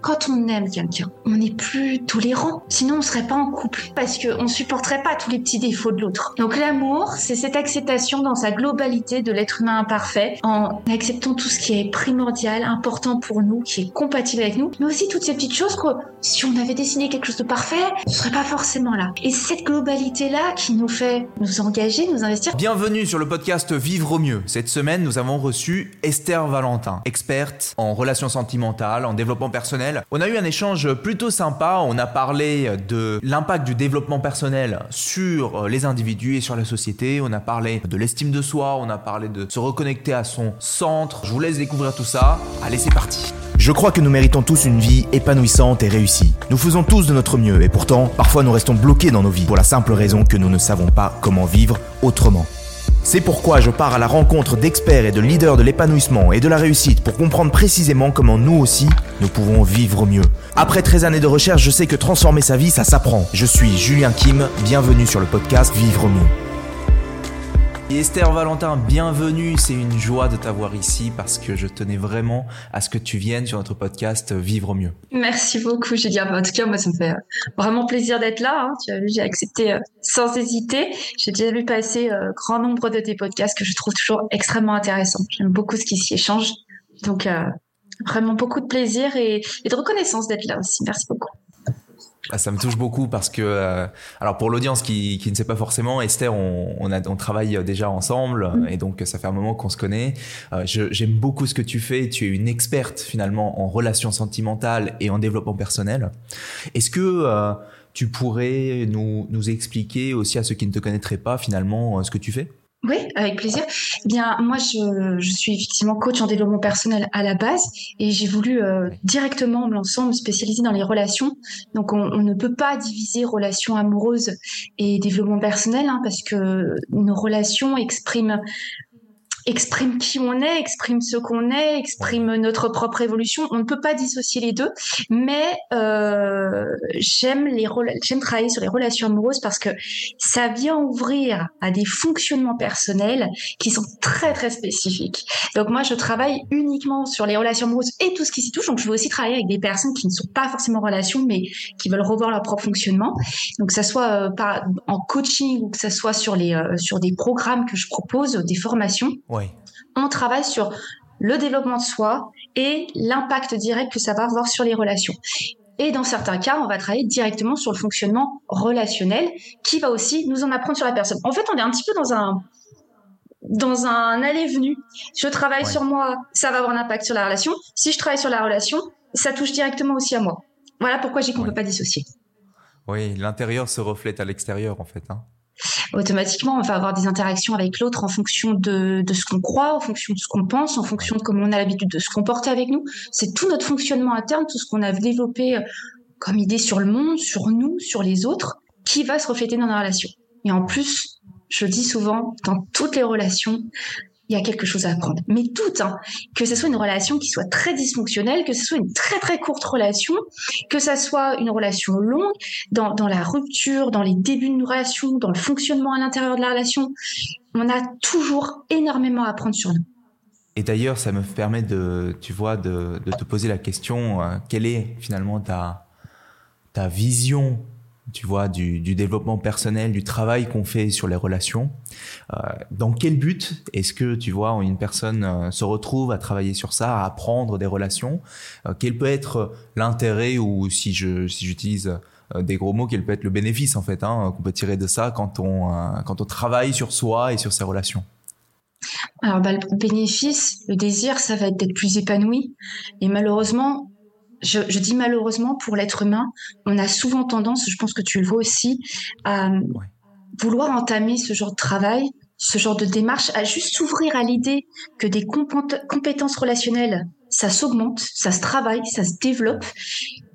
Quand on aime quelqu'un, on est plus tolérant. Sinon, on serait pas en couple parce qu'on supporterait pas tous les petits défauts de l'autre. Donc l'amour, c'est cette acceptation dans sa globalité de l'être humain imparfait, en acceptant tout ce qui est primordial, important pour nous, qui est compatible avec nous, mais aussi toutes ces petites choses que si on avait dessiné quelque chose de parfait, on serait pas forcément là. Et cette globalité-là qui nous fait nous engager, nous investir. Bienvenue sur le podcast Vivre au mieux. Cette semaine, nous avons reçu Esther Valentin, experte en relations sentimentales, en développement personnel. On a eu un échange plutôt sympa. On a parlé de l'impact du développement personnel sur les individus et sur la société. On a parlé de l'estime de soi. On a parlé de se reconnecter à son centre. Je vous laisse découvrir tout ça. Allez, c'est parti. Je crois que nous méritons tous une vie épanouissante et réussie. Nous faisons tous de notre mieux et pourtant, parfois nous restons bloqués dans nos vies pour la simple raison que nous ne savons pas comment vivre autrement. C'est pourquoi je pars à la rencontre d'experts et de leaders de l'épanouissement et de la réussite pour comprendre précisément comment nous aussi, nous pouvons vivre mieux. Après 13 années de recherche, je sais que transformer sa vie, ça s'apprend. Je suis Julien Kim, bienvenue sur le podcast Vivre mieux. Esther Valentin, bienvenue. C'est une joie de t'avoir ici parce que je tenais vraiment à ce que tu viennes sur notre podcast Vivre au mieux. Merci beaucoup, Julien. En tout cas, moi, ça me fait euh, vraiment plaisir d'être là. Hein. Tu as vu, j'ai accepté euh, sans hésiter. J'ai déjà vu passer euh, grand nombre de tes podcasts que je trouve toujours extrêmement intéressants. J'aime beaucoup ce qui s'y échange. Donc, vraiment beaucoup de plaisir et de reconnaissance d'être là aussi. Merci beaucoup. Ah, ça me touche beaucoup parce que, euh, alors pour l'audience qui, qui, ne sait pas forcément, Esther, on, on, a, on travaille déjà ensemble mm. et donc ça fait un moment qu'on se connaît. Euh, J'aime beaucoup ce que tu fais. Tu es une experte finalement en relations sentimentales et en développement personnel. Est-ce que euh, tu pourrais nous, nous expliquer aussi à ceux qui ne te connaîtraient pas finalement euh, ce que tu fais? Oui, avec plaisir. Eh bien, moi, je, je, suis effectivement coach en développement personnel à la base et j'ai voulu euh, directement me lancer, me spécialiser dans les relations. Donc, on, on, ne peut pas diviser relations amoureuses et développement personnel hein, parce que nos relations expriment exprime qui on est, exprime ce qu'on est, exprime notre propre évolution. On ne peut pas dissocier les deux, mais euh, j'aime les j'aime travailler sur les relations amoureuses parce que ça vient ouvrir à des fonctionnements personnels qui sont très très spécifiques. Donc moi je travaille uniquement sur les relations amoureuses et tout ce qui s'y touche. Donc je veux aussi travailler avec des personnes qui ne sont pas forcément en relation mais qui veulent revoir leur propre fonctionnement. Donc que ça soit euh, pas en coaching ou que ça soit sur les euh, sur des programmes que je propose, des formations. On travaille sur le développement de soi et l'impact direct que ça va avoir sur les relations. Et dans certains cas, on va travailler directement sur le fonctionnement relationnel qui va aussi nous en apprendre sur la personne. En fait, on est un petit peu dans un dans un aller-venu. Je travaille sur moi, ça va avoir un impact sur la relation. Si je travaille sur la relation, ça touche directement aussi à moi. Voilà pourquoi j'ai qu'on ne peut pas dissocier. Oui, l'intérieur se reflète à l'extérieur en fait. Hein automatiquement, on va avoir des interactions avec l'autre en fonction de, ce qu'on croit, en fonction de ce qu'on pense, en fonction de comment on a l'habitude de se comporter avec nous. C'est tout notre fonctionnement interne, tout ce qu'on a développé euh, comme idée sur le monde, sur nous, sur les autres, qui va se refléter dans nos relations. Et en plus, je dis souvent, dans toutes les relations, il y a quelque chose à apprendre. Mais tout, hein, que ce soit une relation qui soit très dysfonctionnelle, que ce soit une très très courte relation, que ce soit une relation longue, dans, dans la rupture, dans les débuts d'une relation, dans le fonctionnement à l'intérieur de la relation, on a toujours énormément à apprendre sur nous. Et d'ailleurs, ça me permet de, tu vois, de, de te poser la question, euh, quelle est finalement ta, ta vision tu vois, du, développement personnel, du travail qu'on fait sur les relations. Euh, dans quel but est-ce que, tu vois, une personne euh, se retrouve à travailler sur ça, à apprendre des relations? Euh, Quel peut être l'intérêt ou si j'utilise des gros mots, quel peut être le bénéfice en fait hein, qu'on peut tirer de ça quand on quand on travaille sur soi et sur ses relations? Alors, bah, le bénéfice, le désir, ça va être d'être plus épanoui. Et malheureusement, je, je, dis malheureusement pour l'être humain, on a souvent tendance, je pense que tu le vois aussi, à vouloir entamer ce genre de travail, ce genre de démarche, à juste s'ouvrir à l'idée que des compétences relationnelles, ça s'augmente, ça se travaille, ça se développe,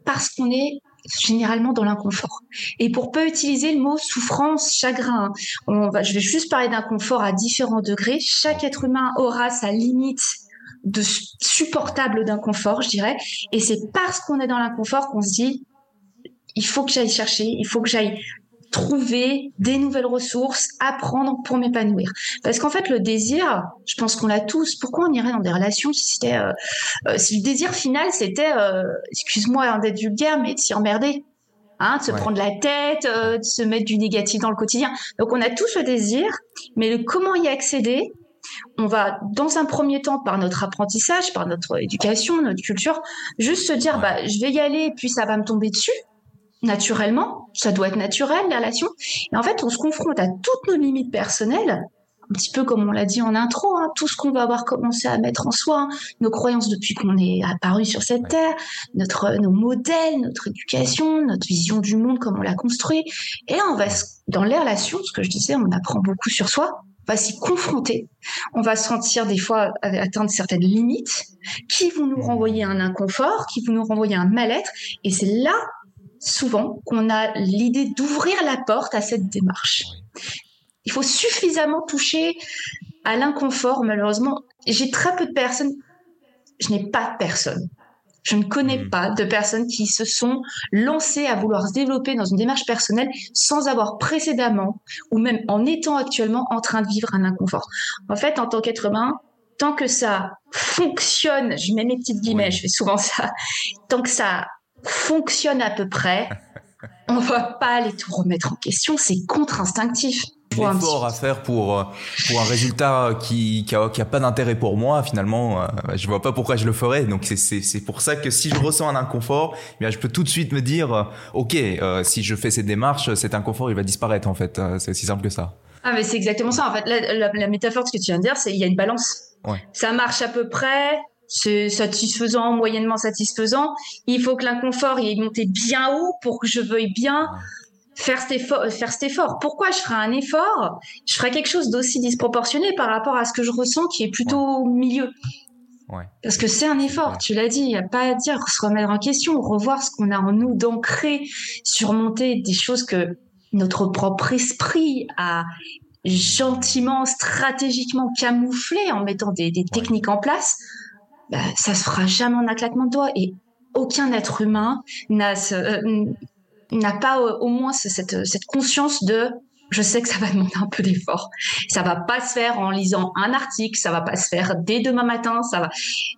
parce qu'on est généralement dans l'inconfort. Et pour peu utiliser le mot souffrance, chagrin, on va, je vais juste parler d'inconfort à différents degrés. Chaque être humain aura sa limite de supportable d'inconfort, je dirais. Et c'est parce qu'on est dans l'inconfort qu'on se dit, il faut que j'aille chercher, il faut que j'aille trouver des nouvelles ressources, apprendre pour m'épanouir. Parce qu'en fait, le désir, je pense qu'on l'a tous. Pourquoi on irait dans des relations si c'était, euh, euh, si le désir final c'était, euh, excuse-moi hein, d'être vulgaire, mais de s'y emmerder, hein, de se prendre la tête, de se mettre du négatif dans le quotidien. Donc on a tous le désir, mais le comment y accéder, on va, dans un premier temps, par notre apprentissage, par notre éducation, notre culture, juste se dire, bah, je vais y aller, et puis ça va me tomber dessus naturellement, ça doit être naturel, les relations. Et en fait, on se confronte à toutes nos limites personnelles, un petit peu comme on l'a dit en intro, hein, tout ce qu'on va avoir commencé à mettre en soi, hein, nos croyances depuis qu'on est apparu sur cette terre, notre, nos modèles, notre éducation, notre vision du monde, comme on l'a construit. Et là, on va, dans les relations, ce que je disais, on apprend beaucoup sur soi, va s'y confronter. On va sentir des fois atteindre certaines limites qui vont nous renvoyer un inconfort, qui vont nous renvoyer un mal-être. Et c'est là souvent qu'on a l'idée d'ouvrir la porte à cette démarche. Il faut suffisamment toucher à l'inconfort, malheureusement. J'ai très peu de personnes, je n'ai pas de personnes. Je ne connais hmm. pas de personnes qui se sont lancées à vouloir se développer dans une démarche personnelle sans avoir précédemment ou même en étant actuellement en train de vivre un inconfort. En fait, en tant qu'être humain, tant que ça fonctionne, je mets mes petites guillemets, je fais souvent ça, tant que ça fonctionne à peu près, on va pas aller tout remettre en question, c'est contre-instinctif. L'effort à faire pour, euh, pour un résultat qui qui a, pas d'intérêt pour moi, finalement, euh, je vois pas pourquoi je le ferais. Donc c'est pour ça que si je ressens un inconfort, eh bien je peux tout de suite me dire, euh, ok, si je fais cette démarche, cet inconfort il va disparaître en fait. c'est aussi simple que ça. Ah mais c'est exactement ça. En fait, la, la, métaphore de ce que tu viens de dire, c'est il y a une balance. Ça marche à peu près, c'est satisfaisant, moyennement satisfaisant. Il faut que l'inconfort il est monté bien haut pour que je veuille bien faire cet effort. Faire cet effort. Pourquoi je ferai un effort? Je ferai quelque chose d'aussi disproportionné par rapport à ce que je ressens qui est plutôt au milieu. Parce que c'est un effort, tu l'as dit, il n'y a pas à dire, se remettre en question, revoir ce qu'on a en nous, d'ancrer, surmonter des choses que notre propre esprit a gentiment, stratégiquement camouflé en mettant des, des techniques en place bah, ça se fera jamais en un claquement de doigts. Et aucun être humain n'a euh, n'a pas au moins cette, cette conscience de je sais que ça va demander un peu d'effort. Ça va pas se faire en lisant un article, ça va pas se faire dès demain matin, ça va.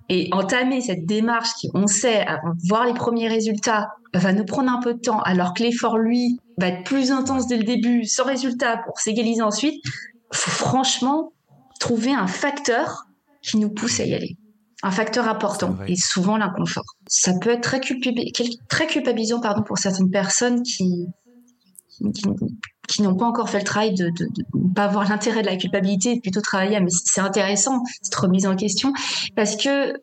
Et entamer cette démarche qui, on sait, avant de voir les premiers résultats, va nous prendre un peu de temps, alors que l'effort, lui, va être plus intense dès le début, sans résultat, pour s'égaliser ensuite. Faut franchement trouver un facteur qui nous pousse à y aller un facteur important et souvent l'inconfort. Ça peut être très, très culpabilisant pardon, pour certaines personnes qui, qui, n'ont pas encore fait le travail de ne pas avoir l'intérêt de la culpabilité, de plutôt travailler. Mais c'est intéressant, cette remise en question, parce que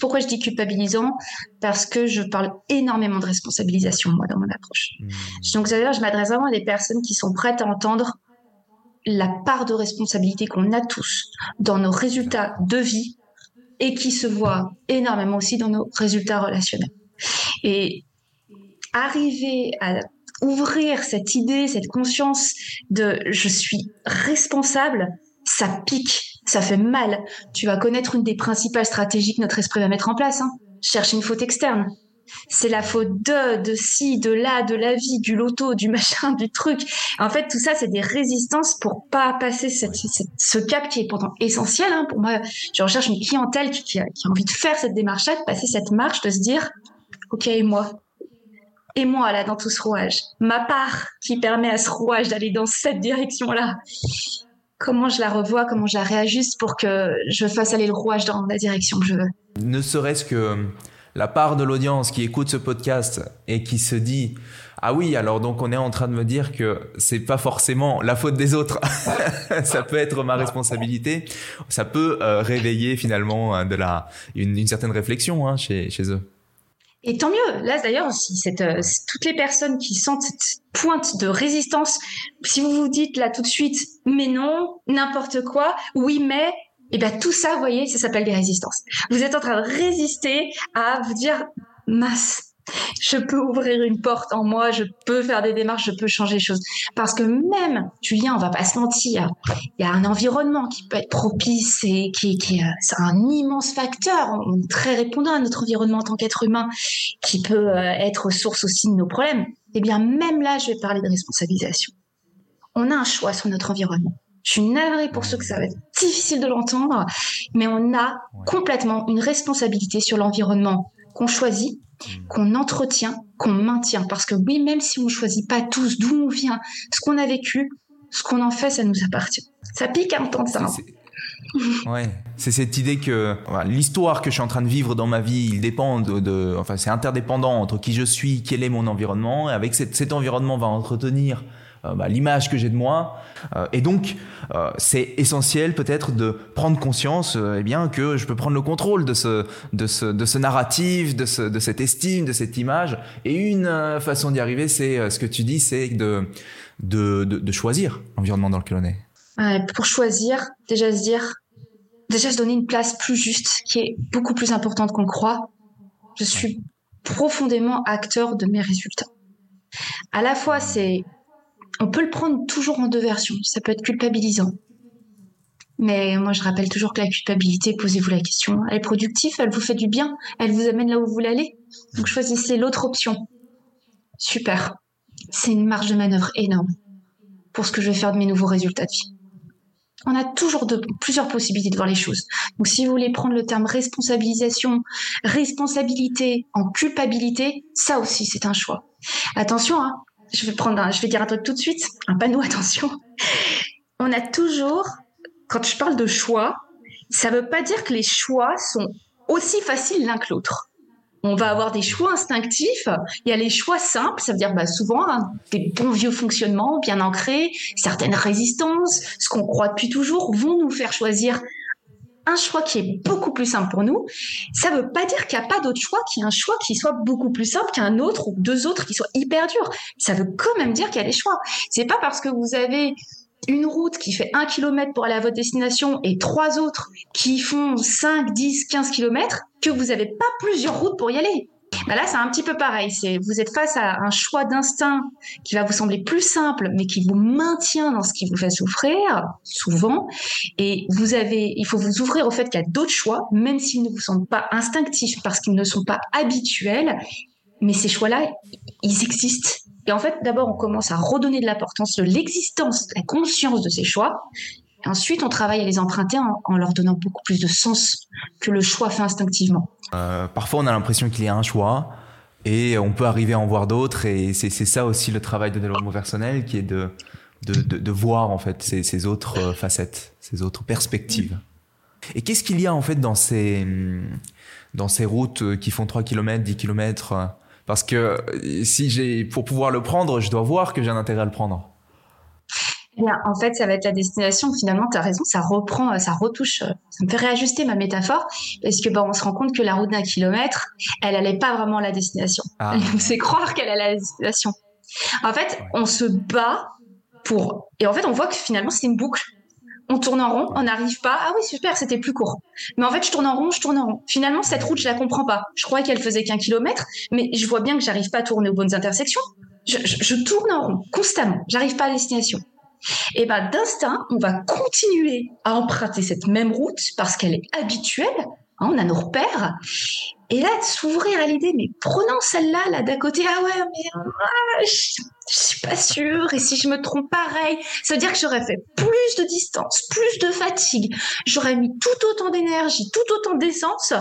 pourquoi je dis culpabilisant? Parce que je parle énormément de responsabilisation, moi, dans mon approche. Mmh. Donc, d'ailleurs, je m'adresse vraiment à des personnes qui sont prêtes à entendre la part de responsabilité qu'on a tous dans nos résultats de vie et qui se voit énormément aussi dans nos résultats relationnels. Et arriver à ouvrir cette idée, cette conscience de je suis responsable, ça pique, ça fait mal. Tu vas connaître une des principales stratégies que notre esprit va mettre en place. Hein. Chercher une faute externe c'est la faute de, de ci, de là, de la vie, du loto, du machin, du truc. En fait, tout ça, c'est des résistances pour pas passer cette, ce cap qui est pourtant essentiel. Hein. Pour moi, je recherche une clientèle qui, a, envie de faire cette démarche-là, de passer cette marche, de se dire, OK, et moi? Et moi, là, dans tout ce rouage, ma part qui permet à ce rouage d'aller dans cette direction-là, comment je la revois, comment je la réajuste pour que je fasse aller le rouage dans la direction que je veux? Ne serait-ce que la part de l'audience qui écoute ce podcast et qui se dit ah oui alors donc on est en train de me dire que c'est pas forcément la faute des autres. Ça peut être ma responsabilité. Ça peut euh, réveiller finalement euh, de la une, certaine réflexion hein, chez, chez eux et tant mieux. Là, d'ailleurs, aussi, euh, toutes les personnes qui sentent cette pointe de résistance, si vous vous dites là tout de suite, mais non, n'importe quoi, oui, mais, et eh bien tout ça, vous voyez, ça s'appelle des résistances. Vous êtes en train de résister à vous dire, masse, je peux ouvrir une porte en moi, je peux faire des démarches, je peux changer les choses. Parce que même, Julien, on va pas se mentir, il y a un environnement qui peut être propice et qui, qui c'est un immense facteur. Est très répondant à notre environnement en tant qu'être humain, qui peut euh, être source aussi de nos problèmes. Eh bien, même là, je vais parler de responsabilisation. On a un choix sur notre environnement. Je suis navrée pour ceux que ça va être difficile de l'entendre, mais on a complètement une responsabilité sur l'environnement qu'on choisit Mm. qu'on entretient, qu'on maintient. Parce que oui, même si on ne choisit pas tous d'où on vient, ce qu'on a vécu, ce qu'on en fait, ça nous appartient. Ça pique un temps de ça. ouais, c'est cette idée que l'histoire que je suis en train de vivre dans ma vie, il dépend de, enfin c'est interdépendant entre qui je suis, quel est mon environnement, et avec cet environnement va entretenir bah, l'image que j'ai de moi. Euh, et donc, euh, c'est essentiel peut-être de prendre conscience eh bien, que je peux prendre le contrôle de ce, de ce, de ce narratif, de, ce, de cette estime, de cette image. Et une façon d'y arriver, c'est ce que tu dis, c'est de, de, de, choisir l'environnement dans lequel on est. pour choisir, déjà se dire, déjà se donner une place plus juste, qui est beaucoup plus importante qu'on croit. Je suis profondément acteur de mes résultats. À la fois, c'est on peut le prendre toujours en deux versions. Ça peut être culpabilisant. Mais moi, je rappelle toujours que la culpabilité, posez-vous la question, elle est productive, elle vous fait du bien, elle vous amène là où vous voulez aller. Donc choisissez l'autre option. Super. C'est une marge de manœuvre énorme pour ce que je vais faire de mes nouveaux résultats de vie. On a toujours plusieurs possibilités de voir les choses. Donc si vous voulez prendre le terme responsabilisation, responsabilité en culpabilité, ça aussi c'est un choix. Attention, hein, je vais prendre je vais dire un truc tout de suite, un panneau, attention. On a toujours, quand je parle de choix, ça ne veut pas dire que les choix sont aussi faciles l'un que l'autre. On va avoir des choix instinctifs. Il y a les choix simples, ça veut dire bah, souvent hein, des bons vieux fonctionnements bien ancrés, certaines résistances, ce qu'on croit depuis toujours, vont nous faire choisir un choix qui est beaucoup plus simple pour nous, ça ne veut pas dire qu'il n'y a pas d'autre choix, qu'il y a un choix qui soit beaucoup plus simple qu'un autre ou deux autres qui soient hyper durs. Ça veut quand même dire qu'il y a des choix. C'est pas parce que vous avez une route qui fait un kilomètre pour aller à votre destination et trois autres qui font 5, 10, 15 kilomètres que vous n'avez pas plusieurs routes pour y aller. Bah là, c'est un petit peu pareil. C'est vous êtes face à un choix d'instinct qui va vous sembler plus simple, mais qui vous maintient dans ce qui vous fait souffrir souvent. Et vous avez, il faut vous ouvrir au fait qu'il y a d'autres choix, même s'ils ne vous semblent pas instinctifs parce qu'ils ne sont pas habituels. Mais ces choix-là, ils existent. Et en fait, d'abord, on commence à redonner de l'importance de l'existence, de la conscience de ces choix. Ensuite, on travaille à les emprunter en, leur donnant beaucoup plus de sens que le choix fait instinctivement. Euh, parfois, on a l'impression qu'il y a un choix et on peut arriver à en voir d'autres. Et c'est ça aussi le travail de développement personnel qui est de, voir en fait ces, autres euh, facettes, ces autres perspectives. Et qu'est-ce qu'il y a en fait dans ces, routes qui font 3 km, 10 km Parce que si j'ai, pour pouvoir le prendre, je dois voir que j'ai un intérêt à le prendre en fait, ça va être la destination. Finalement, tu as raison, ça reprend, ça retouche, ça me fait réajuster ma métaphore, parce que bah, on se rend compte que la route d'un kilomètre, elle n'allait pas vraiment à la destination. Ah. Elle nous fait croire qu'elle allait à la destination. En fait, on se bat pour, et en fait, on voit que finalement, c'est une boucle. On tourne en rond, on n'arrive pas. Ah oui, super, c'était plus court. Mais en fait, je tourne en rond, je tourne en rond. Finalement, cette route, je la comprends pas. Je croyais qu'elle faisait qu'un kilomètre, mais je vois bien que j'arrive pas à tourner aux bonnes intersections. Je, je tourne en rond constamment. J'arrive pas à destination et ben d'instinct, on va continuer à emprunter cette même route parce qu'elle est habituelle. Hein, on a nos repères. Et là, de s'ouvrir à l'idée, mais prenons celle-là, là, d'à côté, ah ouais, mais ah, je, suis pas sûre, et si je me trompe pareil, ça veut dire que j'aurais fait plus de distance, plus de fatigue, j'aurais mis tout autant d'énergie, tout autant d'essence,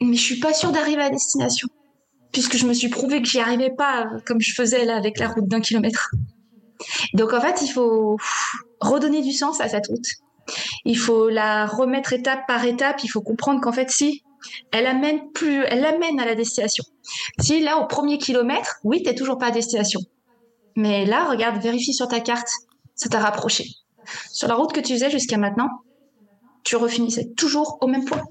mais je suis pas sûre d'arriver à destination, puisque je me suis prouvé que j'y arrivais pas comme je faisais là avec la route d'un kilomètre. Donc en fait, il faut redonner du sens à cette route. Il faut la remettre étape par étape. Il faut comprendre qu'en fait, si elle amène plus, elle amène à la destination. Si là, au premier kilomètre, oui, t'es toujours pas à destination. Mais là, regarde, vérifie sur ta carte, ça t'a rapproché. Sur la route que tu faisais jusqu'à maintenant, tu refinissais toujours au même point.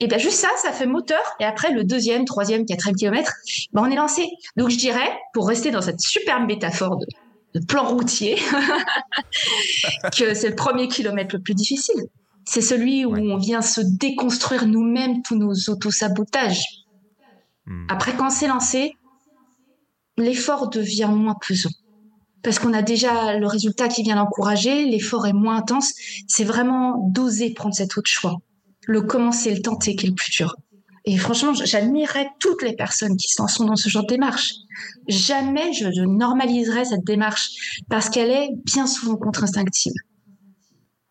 Et bien juste ça, ça fait moteur. Et après, le deuxième, troisième, quatrième kilomètre, ben on est lancé. Donc je dirais, pour rester dans cette superbe métaphore de, plan routier, que c'est le premier kilomètre le plus difficile. C'est celui où on vient se déconstruire nous-mêmes tous nos autosabotages. Hmm. Après, quand c'est lancé, l'effort devient moins pesant. Parce qu'on a déjà le résultat qui vient l'encourager, l'effort est moins intense. C'est vraiment d'oser prendre cet autre choix. Le commencer, le tenter qui est le plus dur. Et franchement, j'admirerais toutes les personnes qui s'en sont dans ce genre de démarche. Jamais je, je normaliserais cette démarche parce qu'elle est bien souvent contre-instinctive.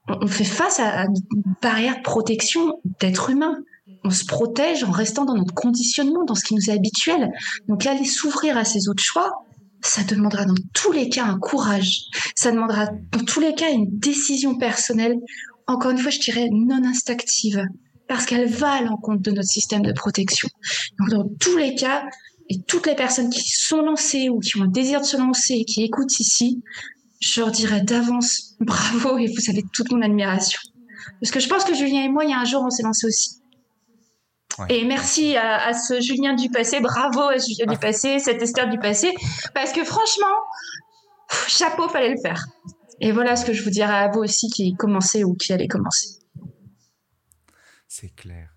On fait face à une barrière de protection d'être humain. On se protège en restant dans notre conditionnement, dans ce qui nous est habituel. Donc aller s'ouvrir à ces autres choix, ça demandera dans tous les cas un courage. Ça demandera dans tous les cas une décision personnelle. Encore une fois, je dirais non instinctive parce qu'elle va à l'encontre de notre système de protection. Donc dans tous les cas, et toutes les personnes qui sont lancées ou qui ont le désir de se lancer et qui écoutent ici, je leur dirais d'avance bravo et vous avez toute mon admiration. Parce que je pense que Julien et moi, il y a un jour, on s'est lancé aussi. Et merci à, ce Julien du passé, bravo à Julien du passé, cette Esther du passé, parce que franchement, chapeau, fallait le faire. Et voilà ce que je vous dirais à vous aussi qui commencez ou qui allez commencer. C'est clair.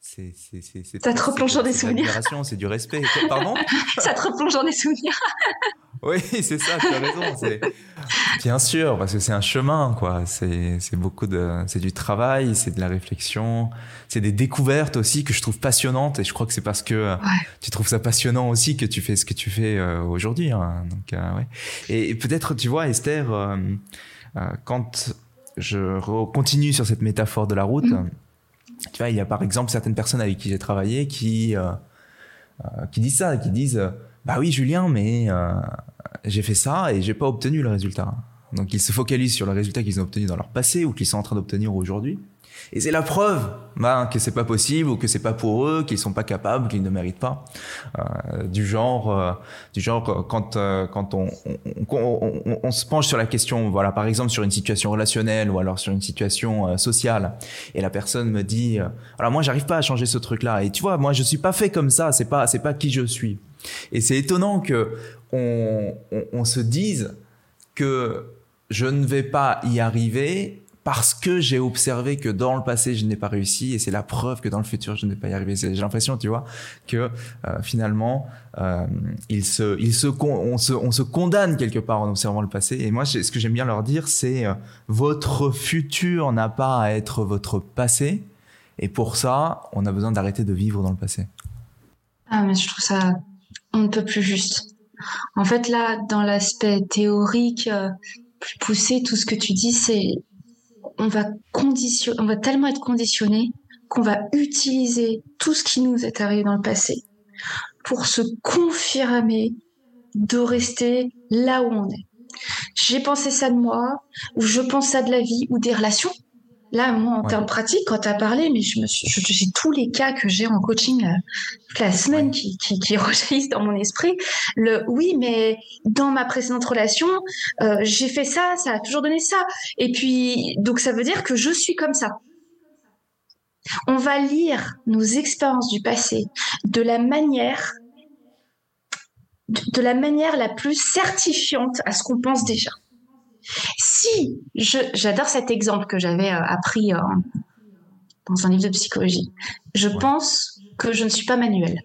C'est, ça te replonge dans des souvenirs. C'est du respect. Pardon? Ça te replonge dans des souvenirs. Oui, c'est ça, tu as raison. Bien sûr, parce que c'est un chemin, quoi. C'est, beaucoup de, c'est du travail, c'est de la réflexion, c'est des découvertes aussi que je trouve passionnantes. Et je crois que c'est parce que tu trouves ça passionnant aussi que tu fais ce que tu fais euh, aujourd'hui. Hein. Donc, euh, ouais. Et, peut-être, tu vois, Esther, euh, quand je continue sur cette métaphore de la route. Mm. Tu vois, il y a par exemple certaines personnes avec qui j'ai travaillé qui, euh, euh, qui disent ça, qui disent Bah oui, Julien, mais euh, j'ai fait ça et j'ai pas obtenu le résultat. Donc ils se focalisent sur le résultat qu'ils ont obtenu dans leur passé ou qu'ils sont en train d'obtenir aujourd'hui. Et c'est la preuve ben, que c'est pas possible ou que c'est pas pour eux, qu'ils sont pas capables, qu'ils ne méritent pas. Euh, du genre, euh, du genre euh, quand euh, quand on on, on, on, se penche sur la question, voilà, par exemple sur une situation relationnelle ou alors sur une situation euh, sociale, et la personne me dit, alors moi j'arrive pas à changer ce truc-là. Et tu vois, moi je suis pas fait comme ça. C'est pas c'est pas qui je suis. Et c'est étonnant que on, se dise que je ne vais pas y arriver parce que j'ai observé que dans le passé je n'ai pas réussi et c'est la preuve que dans le futur je n'ai pas y arriver. J'ai l'impression, tu vois, que euh, finalement euh, se, se, on se, on se condamne quelque part en observant le passé. Et moi, ce que j'aime bien leur dire, c'est euh, votre futur n'a pas à être votre passé. Et pour ça, on a besoin d'arrêter de vivre dans le passé. Ah, mais je trouve ça on ne peut plus juste. En fait, là, dans l'aspect théorique euh, plus poussé, tout ce que tu dis, c'est on va conditionner, on va tellement être conditionné qu'on va utiliser tout ce qui nous est arrivé dans le passé pour se confirmer de rester là où on est. J'ai pensé ça de moi, ou je pense ça de la vie, ou des relations. Là, moi, en termes pratiques, quand tu as parlé, mais je me suis, j'ai tous les cas que j'ai en coaching euh, toute la semaine qui, qui, qui rejaillissent dans mon esprit. Le oui, mais dans ma précédente relation, euh, j'ai fait ça, ça a toujours donné ça. Et puis, donc ça veut dire que je suis comme ça. On va lire nos expériences du passé de la manière de la manière la plus certifiante à ce qu'on pense déjà. Si, j'adore cet exemple que j'avais euh, appris euh, dans un livre de psychologie. Je pense que je ne suis pas manuelle.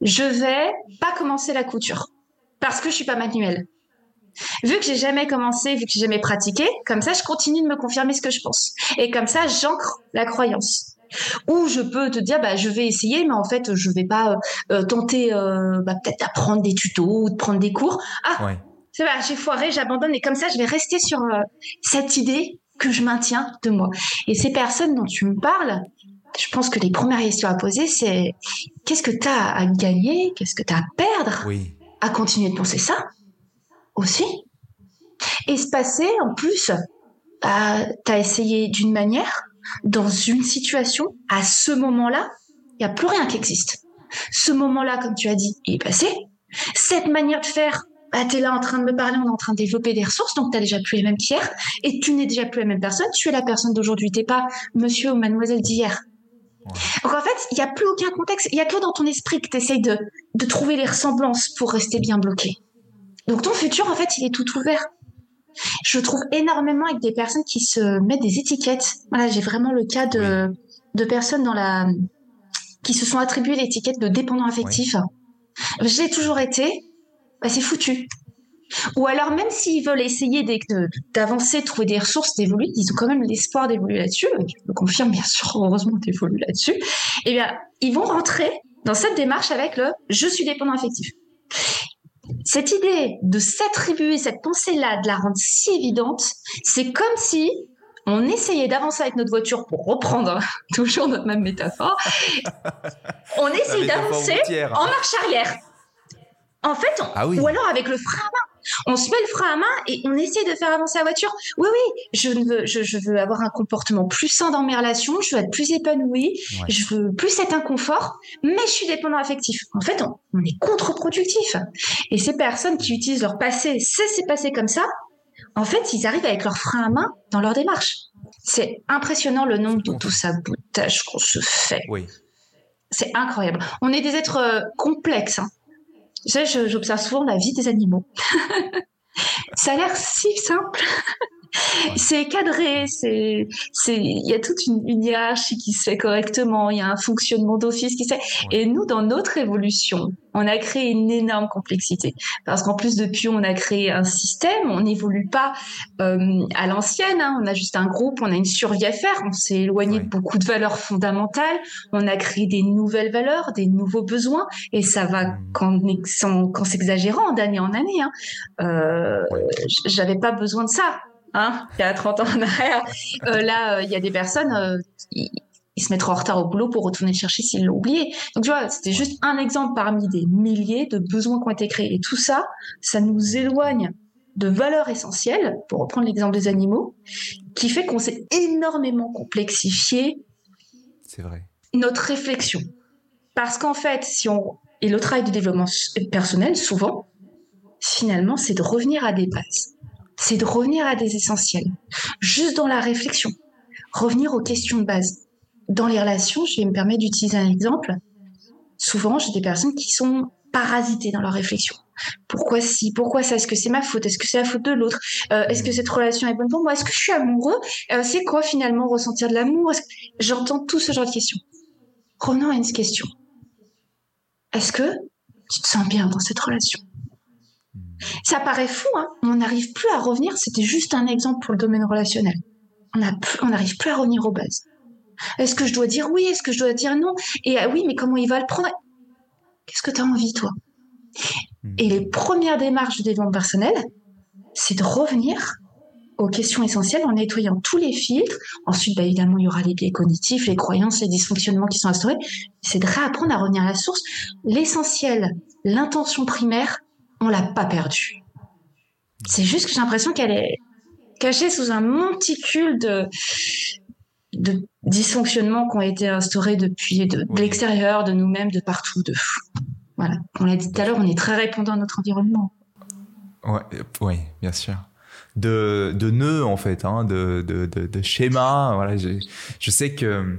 Je vais pas commencer la couture parce que je suis pas manuelle. Vu que j'ai jamais commencé, vu que j'ai jamais pratiqué, comme ça, je continue de me confirmer ce que je pense. Et comme ça, j'ancre la croyance. Ou je peux te dire, bah, je vais essayer, mais en fait, je vais pas euh, tenter bah, peut-être d'apprendre des tutos ou de prendre des cours. Ah, c'est vrai, j'ai foiré, j'abandonne et comme ça, je vais rester sur euh, cette idée que je maintiens de moi. Et ces personnes dont tu me parles, je pense que les premières questions à poser, c'est qu'est-ce que tu as à gagner, qu'est-ce que tu as à perdre à continuer de penser ça aussi? Et se passer, en plus, bah, tu as essayé d'une manière, dans une situation, à ce moment-là, il n'y a plus rien qui existe. Ce moment-là, comme tu as dit, il est passé. Cette manière de faire, bah, tu es là en train de me parler, on est en train de développer des ressources, donc tu n'as déjà plus les mêmes qu'hier, et tu n'es déjà plus la même personne, tu es la personne d'aujourd'hui, tu pas monsieur ou mademoiselle d'hier. Donc en fait, il n'y a plus aucun contexte, il n'y a que dans ton esprit que tu essayes de, de trouver les ressemblances pour rester bien bloqué. Donc ton futur, en fait, il est tout ouvert. Je trouve énormément avec des personnes qui se mettent des étiquettes. Voilà, j'ai vraiment le cas de, de personnes dans la qui se sont attribués l'étiquette de dépendant affectif. J'ai toujours été, bah, c'est foutu. Ou alors, même s'ils veulent essayer d'avancer, trouver des ressources, d'évoluer, ils ont quand même l'espoir d'évoluer là-dessus. Je me confirme, bien sûr, heureusement, d'évoluer là-dessus. Eh bien, ils vont rentrer dans cette démarche avec le je suis dépendant affectif. Cette idée de s'attribuer cette pensée-là, de la rendre si évidente, c'est comme si on essayait d'avancer avec notre voiture pour reprendre toujours notre même métaphore. on essayait d'avancer en marche arrière. En fait, ah ou alors avec le frein à main. On se met le frein à main et on essaie de faire avancer la voiture. Oui, oui, je veux, je, veux avoir un comportement plus sain dans mes relations, je veux être plus épanouie, je veux plus être inconfort, mais je suis dépendant affectif. En fait, on, est contre-productif. Et ces personnes qui utilisent leur passé, c'est c'est passé comme ça, en fait, ils arrivent avec leur frein à main dans leur démarche. C'est impressionnant le nombre de tout sabotage qu'on se fait. Oui. C'est incroyable. On est des êtres euh, complexes. Hein. J'observe souvent la vie des animaux. ça a l'air si simple. c'est cadré, c'est, c'est, il y a toute une, hiérarchie qui se fait correctement, il y a un fonctionnement d'office qui se fait. Et nous, dans notre évolution, on a créé une énorme complexité parce qu'en plus depuis on a créé un système, on n'évolue pas euh, à l'ancienne, hein. on a juste un groupe, on a une survie à faire, on s'est éloigné de beaucoup de valeurs fondamentales, on a créé des nouvelles valeurs, des nouveaux besoins et ça va mmh. qu'en, s'exagérant d'année en année. Hein. Euh, J'avais pas besoin de ça hein, il y a 30 ans en arrière. Euh, là, euh, il y a des personnes, euh, ils, se mettront en retard au boulot pour retourner chercher s'ils l'ont oublié. Donc, tu vois, c'était juste un exemple parmi des milliers de besoins qui ont été créés. Et tout ça, ça nous éloigne de valeurs essentielles, pour reprendre l'exemple des animaux, qui fait qu'on s'est énormément complexifié C'est vrai. notre réflexion. Parce qu'en fait, si on... Et le travail de développement personnel, souvent, finalement, c'est de revenir à des bases c'est de revenir à des essentiels, juste dans la réflexion, revenir aux questions de base. Dans les relations, je vais me permettre d'utiliser un exemple. Souvent, j'ai des personnes qui sont parasitées dans leur réflexion. Pourquoi si? Pourquoi ça? Est-ce que c'est ma faute? Est-ce que c'est la faute de l'autre? Euh, Est-ce que cette relation est bonne pour moi? Est-ce que je suis amoureux? Euh, C'est quoi finalement ressentir de l'amour? J'entends tout ce genre de questions. Revenons à une question. Est-ce que tu te sens bien dans cette relation? Ça paraît fou, hein on n'arrive plus à revenir. C'était juste un exemple pour le domaine relationnel. On n'arrive plus à revenir aux bases. Est-ce que je dois dire oui? Est-ce que je dois dire non? Et ah oui, mais comment il va le prendre? Qu'est-ce que tu as envie, toi? Et les premières démarches du développement personnel, c'est de revenir aux questions essentielles en nettoyant tous les filtres. Ensuite, bah, évidemment, il y aura les biais cognitifs, les croyances, les dysfonctionnements qui sont instaurés. C'est de réapprendre à revenir à la source. L'essentiel, l'intention primaire, on l'a pas perdue. C'est juste que j'ai l'impression qu'elle est cachée sous un monticule de, de dysfonctionnements qui ont été instaurés depuis de, l'extérieur, de nous-mêmes, de partout, de Voilà. On l'a dit tout à l'heure, on est très répondant à notre environnement. Ouais, oui, bien sûr. De, de nœuds en fait, hein, de, de, de, schémas. Voilà, je sais que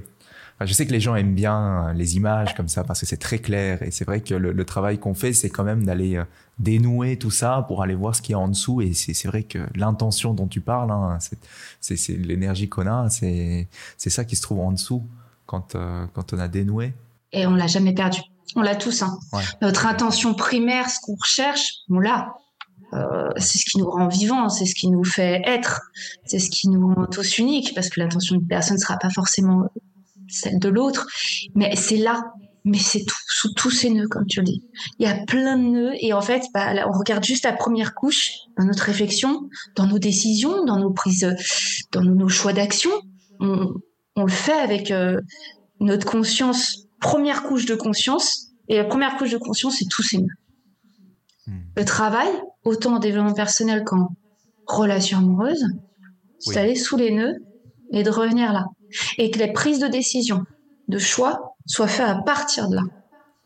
je sais que les gens aiment bien euh, les images comme ça parce que c'est très clair et c'est vrai que le, travail qu'on fait, c'est quand même d'aller euh, dénouer tout ça pour aller voir ce qu'il y a en dessous. Et c'est vrai que l'intention dont tu parles, hein, c'est l'énergie qu'on a, c'est ça qui se trouve en dessous quand, euh, quand on a dénoué. Et on l'a jamais perdu. On l'a tous. Hein. Notre intention primaire, ce qu'on recherche, on l'a. c'est ce qui nous rend vivants, c'est ce qui nous fait être, c'est ce qui nous rend tous uniques, parce que l'intention d'une personne ne sera pas forcément de l'autre, mais c'est là. Mais c'est tout, sous tous ces nœuds, comme tu le dis. Il y a plein de nœuds, et en fait, bah, on regarde juste la première couche dans notre réflexion, dans nos décisions, dans nos prises, dans nos, choix d'action. On, le fait avec euh, notre conscience, première couche de conscience, et la première couche de conscience, c'est tous ces nœuds. Hmm. Le travail, autant en développement personnel qu'en relation amoureuse, c'est d'aller sous les nœuds et de revenir là et que les prises de décision, de choix, soient faites à partir de là,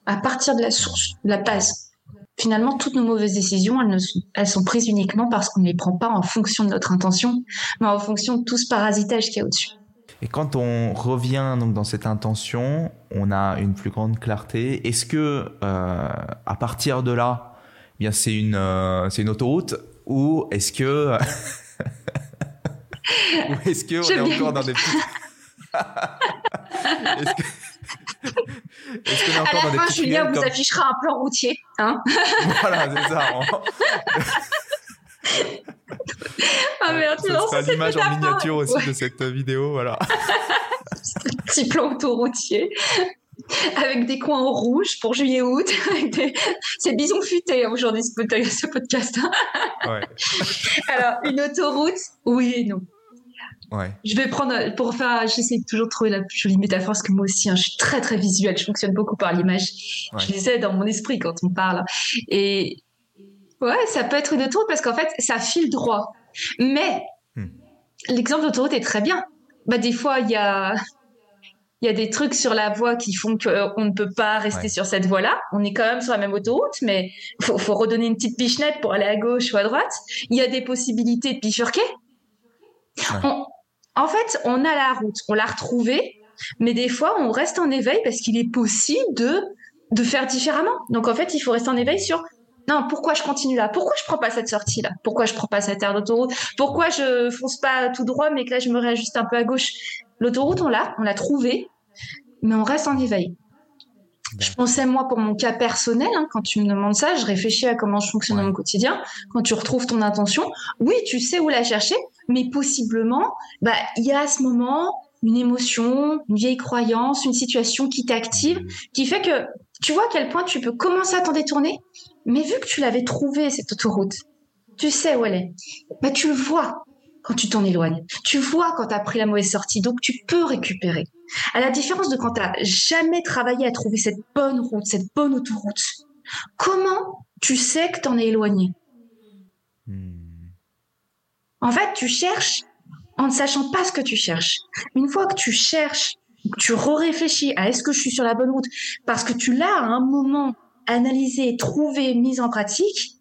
à partir de la source, de la base. Finalement, toutes nos mauvaises décisions, elles, sont, elles sont prises uniquement parce qu'on ne les prend pas en fonction de notre intention, mais en fonction de tout ce parasitage qu'il y a au-dessus. Et quand on revient donc dans cette intention, on a une plus grande clarté. Est-ce que euh, à partir de là, eh bien c'est une euh, c'est une autoroute ou est-ce que ou est-ce que on est encore dans des petits à la fin, Julien vous affichera un plan routier. Hein voilà, c'est ça. ah merde, lances l'image en miniature aussi de cette vidéo, voilà. Petit plan autoroutier avec des coins en rouge pour juillet-août. Des... C'est bison futé hein, aujourd'hui ce podcast. ouais. Alors, une autoroute, oui et non. Ouais. Je vais prendre, pour faire, j'essaie toujours de trouver la plus jolie métaphore, parce que moi aussi, hein, je suis très très visuelle, je fonctionne beaucoup par l'image. Je les ai dans mon esprit quand on parle. Et ouais, ça peut être une autoroute parce qu'en fait, ça file droit. Mais hmm. l'exemple d'autoroute est très bien. Bah, des fois, il y a, il y a des trucs sur la voie qui font qu'on ne peut pas rester sur cette voie-là. On est quand même sur la même autoroute, mais faut, faut redonner une petite pichenette pour aller à gauche ou à droite. Il y a des possibilités de bifurquer. En fait, on a la route, on l'a retrouvée, mais des fois, on reste en éveil parce qu'il est possible de, faire différemment. Donc, en fait, il faut rester en éveil sur non, pourquoi je continue là? Pourquoi je prends pas cette sortie là? Pourquoi je prends pas cette aire d'autoroute? Pourquoi je fonce pas tout droit mais que là je me réajuste un peu à gauche? L'autoroute, on l'a, on l'a trouvée, mais on reste en éveil. Je pensais, moi, pour mon cas personnel, hein, quand tu me demandes ça, je réfléchis à comment je fonctionne dans mon quotidien. Quand tu retrouves ton intention, oui, tu sais où la chercher, mais possiblement, bah, il y a à ce moment une émotion, une vieille croyance, une situation qui t'active, qui fait que tu vois à quel point tu peux commencer à t'en détourner, mais vu que tu l'avais trouvée, cette autoroute, tu sais où elle est, bah, tu le vois quand tu t'en éloignes. Tu vois quand tu as pris la mauvaise sortie, donc tu peux récupérer. À la différence de quand tu n'as jamais travaillé à trouver cette bonne route, cette bonne autoroute, comment tu sais que tu en es éloigné? Hmm. En fait, tu cherches en ne sachant pas ce que tu cherches. Une fois que tu cherches, tu réfléchis à est-ce que je suis sur la bonne route, parce que tu l'as à un moment analysé, trouvé, mis en pratique,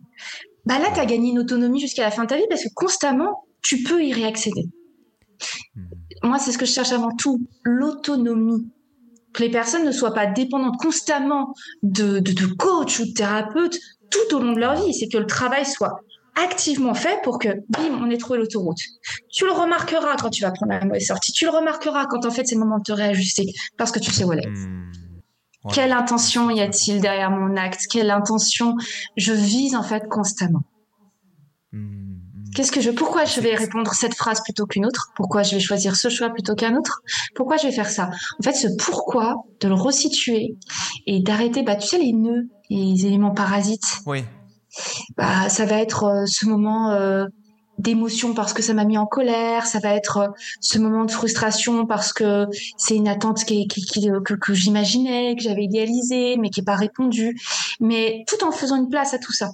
bah là, tu as gagné une autonomie jusqu'à la fin de ta vie parce que constamment, tu peux y réaccéder. Hmm. Moi, c'est ce que je cherche avant tout, l'autonomie. Que les personnes ne soient pas dépendantes constamment de, de, coach ou de thérapeute tout au long de leur vie. C'est que le travail soit activement fait pour que, bim, on ait trouvé l'autoroute. Tu le remarqueras quand tu vas prendre la mauvaise sortie. Tu le remarqueras quand en fait c'est le moment de te réajuster parce que tu sais où elle est. Hmm. Quelle intention y a-t-il derrière mon acte? Quelle intention je vise en fait constamment? Qu'est-ce que je, pourquoi je vais répondre cette phrase plutôt qu'une autre? Pourquoi je vais choisir ce choix plutôt qu'un autre? Pourquoi je vais faire ça? En fait, ce pourquoi, de le resituer et d'arrêter, bah, tu sais, les nœuds, les éléments parasites. Oui. Bah, ça va être euh, ce moment euh, d'émotion parce que ça m'a mis en colère. Ça va être euh, ce moment de frustration parce que c'est une attente qui, qui, que, que j'imaginais, que j'avais idéalisée, mais qui n'est pas répondue. Mais tout en faisant une place à tout ça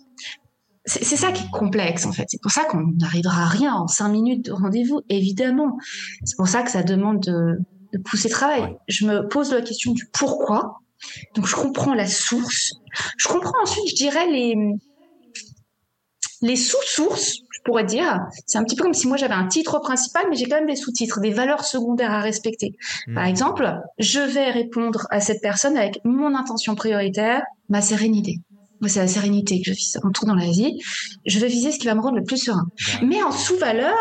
c'est ça qui est complexe en fait. C'est pour ça qu'on n'arrivera à rien en cinq minutes de rendez-vous, évidemment. C'est pour ça que ça demande de, de pousser le travail. Je me pose la question du pourquoi. Donc je comprends la source. Je comprends ensuite, je dirais les les sous-sources, je pourrais dire. C'est un petit peu comme si moi j'avais un titre principal, mais j'ai quand même des sous-titres, des valeurs secondaires à respecter. Par hmm. exemple, je vais répondre à cette personne avec mon intention prioritaire, ma sérénité. Moi, c'est la sérénité que je vise en tout dans la vie. Je vais viser ce qui va me rendre le plus serein. Mais en sous-valeur,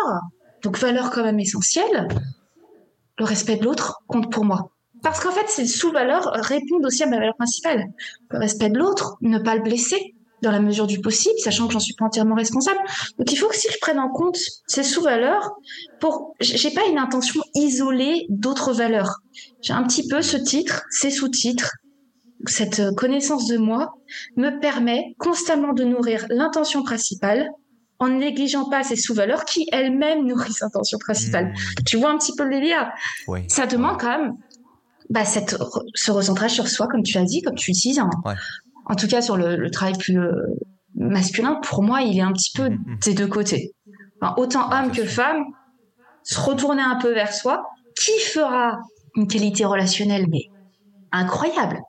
donc valeur quand même essentielle, le respect de l'autre compte pour moi. Parce qu'en fait, ces sous-valeurs répondent aussi à ma valeur principale. Le respect de l'autre, ne pas le blesser dans la mesure du possible, sachant que j'en suis pas entièrement responsable. Donc il faut que si je prenne en compte ces sous-valeurs pour, j'ai pas une intention isolée d'autres valeurs. J'ai un petit peu ce titre, ces sous-titres, cette connaissance de moi me permet constamment de nourrir l'intention principale en ne négligeant pas ces sous-valeurs qui elles-mêmes nourrissent l'intention principale. Mmh. Tu vois un petit peu le délire? Ça demande quand même bah, cette, ce recentrage sur soi, comme tu as dit, comme tu dis, en, en tout cas sur le, travail plus euh, masculin, pour moi, il est un petit peu mmh, mmh. des deux côtés. autant homme que femme, se retourner un peu vers soi, qui fera une qualité relationnelle, mais incroyable.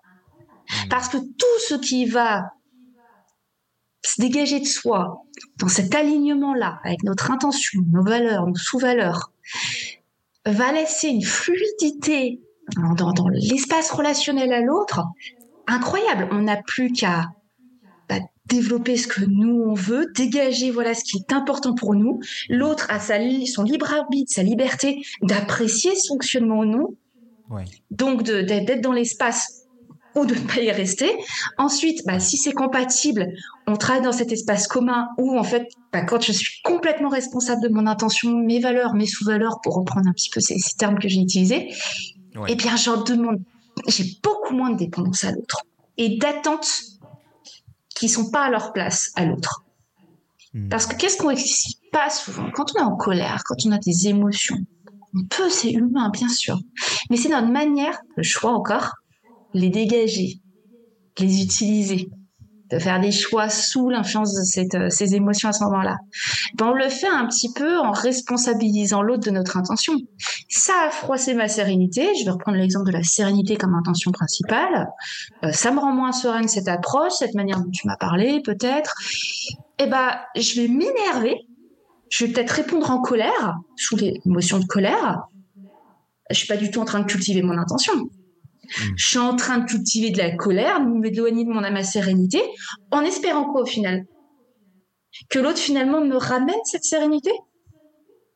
Mm. Parce que tout ce qui va se dégager de soi dans cet alignement-là, avec notre intention, nos valeurs, nos sous-valeurs, va laisser une fluidité dans, l'espace relationnel à l'autre incroyable. On n'a plus qu'à bah, développer ce que nous on veut, dégager voilà ce qui est important pour nous. L'autre a sa, son libre arbitre, sa liberté d'apprécier ce fonctionnement ou non. Donc d'être dans l'espace ou de ne pas y rester. Ensuite, bah, si c'est compatible, on travaille dans cet espace commun où, en fait, bah, quand je suis complètement responsable de mon intention, mes valeurs, mes sous-valeurs, pour reprendre un petit peu ces, termes que j'ai utilisés, eh bien, j'en demande, j'ai beaucoup moins de dépendance à l'autre et d'attentes qui sont pas à leur place à l'autre. Hmm. Parce que qu'est-ce qu'on pas souvent? Quand on est en colère, quand on a des émotions, on peut, c'est humain, bien sûr, mais c'est notre manière, le choix encore, les dégager, les utiliser, de faire des choix sous l'influence de euh, ces émotions à ce moment-là. Ben, on le fait un petit peu en responsabilisant l'autre de notre intention. Ça a froissé ma sérénité. Je vais reprendre l'exemple de la sérénité comme intention principale. Euh, ça me rend moins sereine cette approche, cette manière dont tu m'as parlé, peut-être. Eh ben, je vais m'énerver. Je vais peut-être répondre en colère, sous l'émotion de colère. Je suis pas du tout en train de cultiver mon intention. Mm. Je suis en train de cultiver de la colère, de m'éloigner de mon âme à sérénité, en espérant quoi au final? Que l'autre finalement me ramène cette sérénité?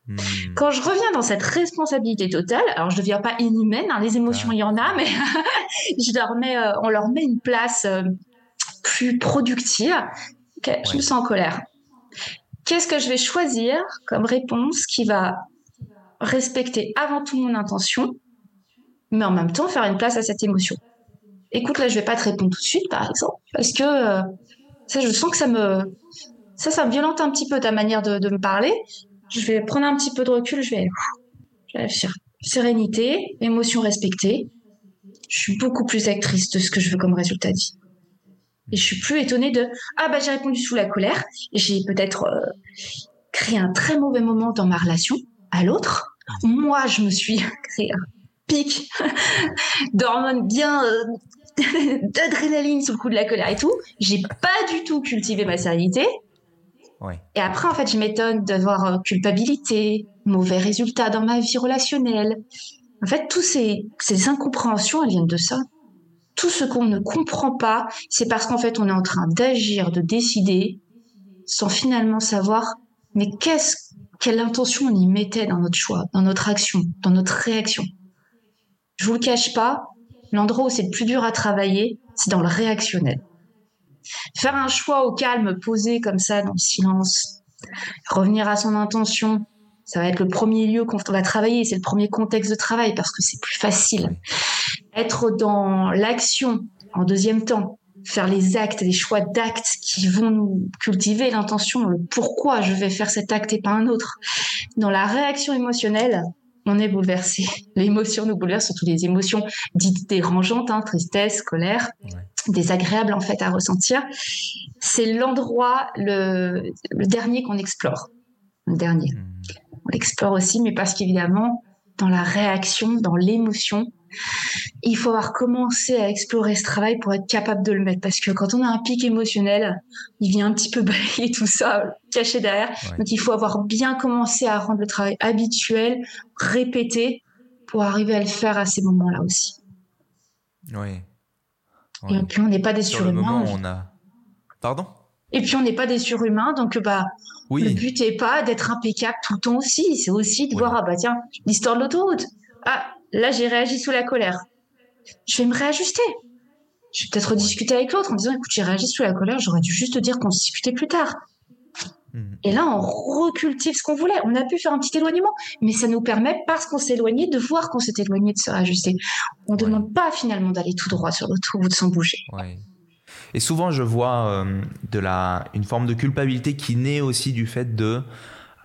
Mm. Quand je reviens dans cette responsabilité totale, alors je ne deviens pas inhumaine, hein, les émotions il y en a, mais je leur mets, euh, on leur met une place euh, plus productive. Je me sens en colère. Qu'est-ce que je vais choisir comme réponse qui va respecter avant tout mon intention mais en même temps faire une place à cette émotion. Écoute, là, je vais pas te répondre tout de suite, par exemple, parce que euh, ça, je sens que ça me, ça, ça me violente un petit peu ta manière de, me parler. Je vais prendre un petit peu de recul, je vais, je vais Sérénité, émotion respectée. Je suis beaucoup plus actrice de ce que je veux comme résultat de vie. Et je suis plus étonnée de ah bah j'ai répondu sous la colère et j'ai peut-être euh, créé un très mauvais moment dans ma relation à l'autre. Moi, je me suis créé un pic d'hormones bien euh, d'adrénaline sous le coup de la colère et tout. J'ai pas du tout cultivé ma sérénité. Et après, en fait, je m'étonne d'avoir euh, culpabilité, mauvais résultats dans ma vie relationnelle. En fait, tous ces, ces incompréhensions, elles viennent de ça. Tout ce qu'on ne comprend pas, c'est parce qu'en fait, on est en train d'agir, de décider, sans finalement savoir, mais qu'est-ce, quelle intention on y mettait dans notre choix, dans notre action, dans notre réaction. Je vous le cache pas, l'endroit où c'est le plus dur à travailler, c'est dans le réactionnel. Faire un choix au calme, posé comme ça, dans le silence, revenir à son intention, ça va être le premier lieu qu'on va travailler, c'est le premier contexte de travail parce que c'est plus facile. Être dans l'action en deuxième temps, faire les actes, les choix d'actes qui vont nous cultiver l'intention, le pourquoi je vais faire cet acte et pas un autre. Dans la réaction émotionnelle, on est bouleversé. L'émotion nous bouleverse, surtout les émotions dites dérangeantes, hein, tristesse, colère, désagréables en fait à ressentir. C'est l'endroit, le, dernier qu'on explore. Le dernier. Hmm. On l'explore aussi, mais parce qu'évidemment, dans la réaction, dans l'émotion, il faut avoir commencé à explorer ce travail pour être capable de le mettre. Parce que quand on a un pic émotionnel, il vient un petit peu balayer tout ça, caché derrière. Donc il faut avoir bien commencé à rendre le travail habituel, répété, pour arriver à le faire à ces moments-là aussi. Oui. Et puis on n'est pas des surhumains. on a. Pardon? Et puis on n'est pas des surhumains, donc bah le but n'est pas d'être impeccable tout le temps aussi. C'est aussi de voir ah bah tiens l'histoire de l'autoroute. Ah Là, j'ai réagi sous la colère. Je vais me réajuster. Je vais peut-être rediscuter avec l'autre en disant, écoute, j'ai réagi sous la colère, j'aurais dû juste te dire qu'on discutait plus tard. Mhm. Et là, on recultive ce qu'on voulait. On a pu faire un petit éloignement, mais ça nous permet, parce qu'on s'est éloigné, de voir qu'on s'est éloigné, de se réajuster. On ne demande pas finalement d'aller tout droit sur le trou ou de s'en bouger. Et souvent, je vois euh, de la, une forme de culpabilité qui naît aussi du fait de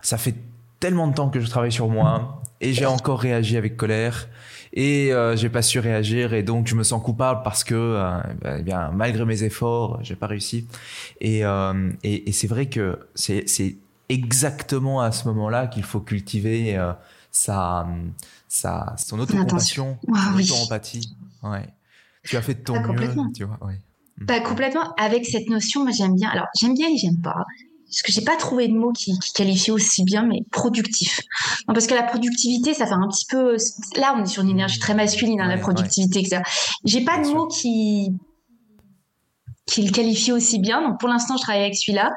ça fait tellement de temps que je travaille sur moi et j'ai encore réagi avec colère. Et euh, j'ai pas su réagir. Et donc je me sens coupable parce que euh, bah, eh bien malgré mes efforts j'ai pas réussi. Et, euh, et, et c'est vrai que c'est c'est exactement à ce moment-là qu'il faut cultiver euh, sa sa son autocompassion son auto-empathie ouais. Tu as fait de ton mieux tu vois ouais. Bah, complètement. Avec cette notion moi j'aime bien. Alors j'aime bien et j'aime pas parce que j'ai pas trouvé de mot qui, qui qualifie aussi bien, mais productif. Non, parce que la productivité, ça fait un petit peu. Là, on est sur une énergie très masculine, hein, la productivité, etc. J'ai pas de mot qui qui le qualifie aussi bien. Donc pour l'instant, je travaille avec celui-là.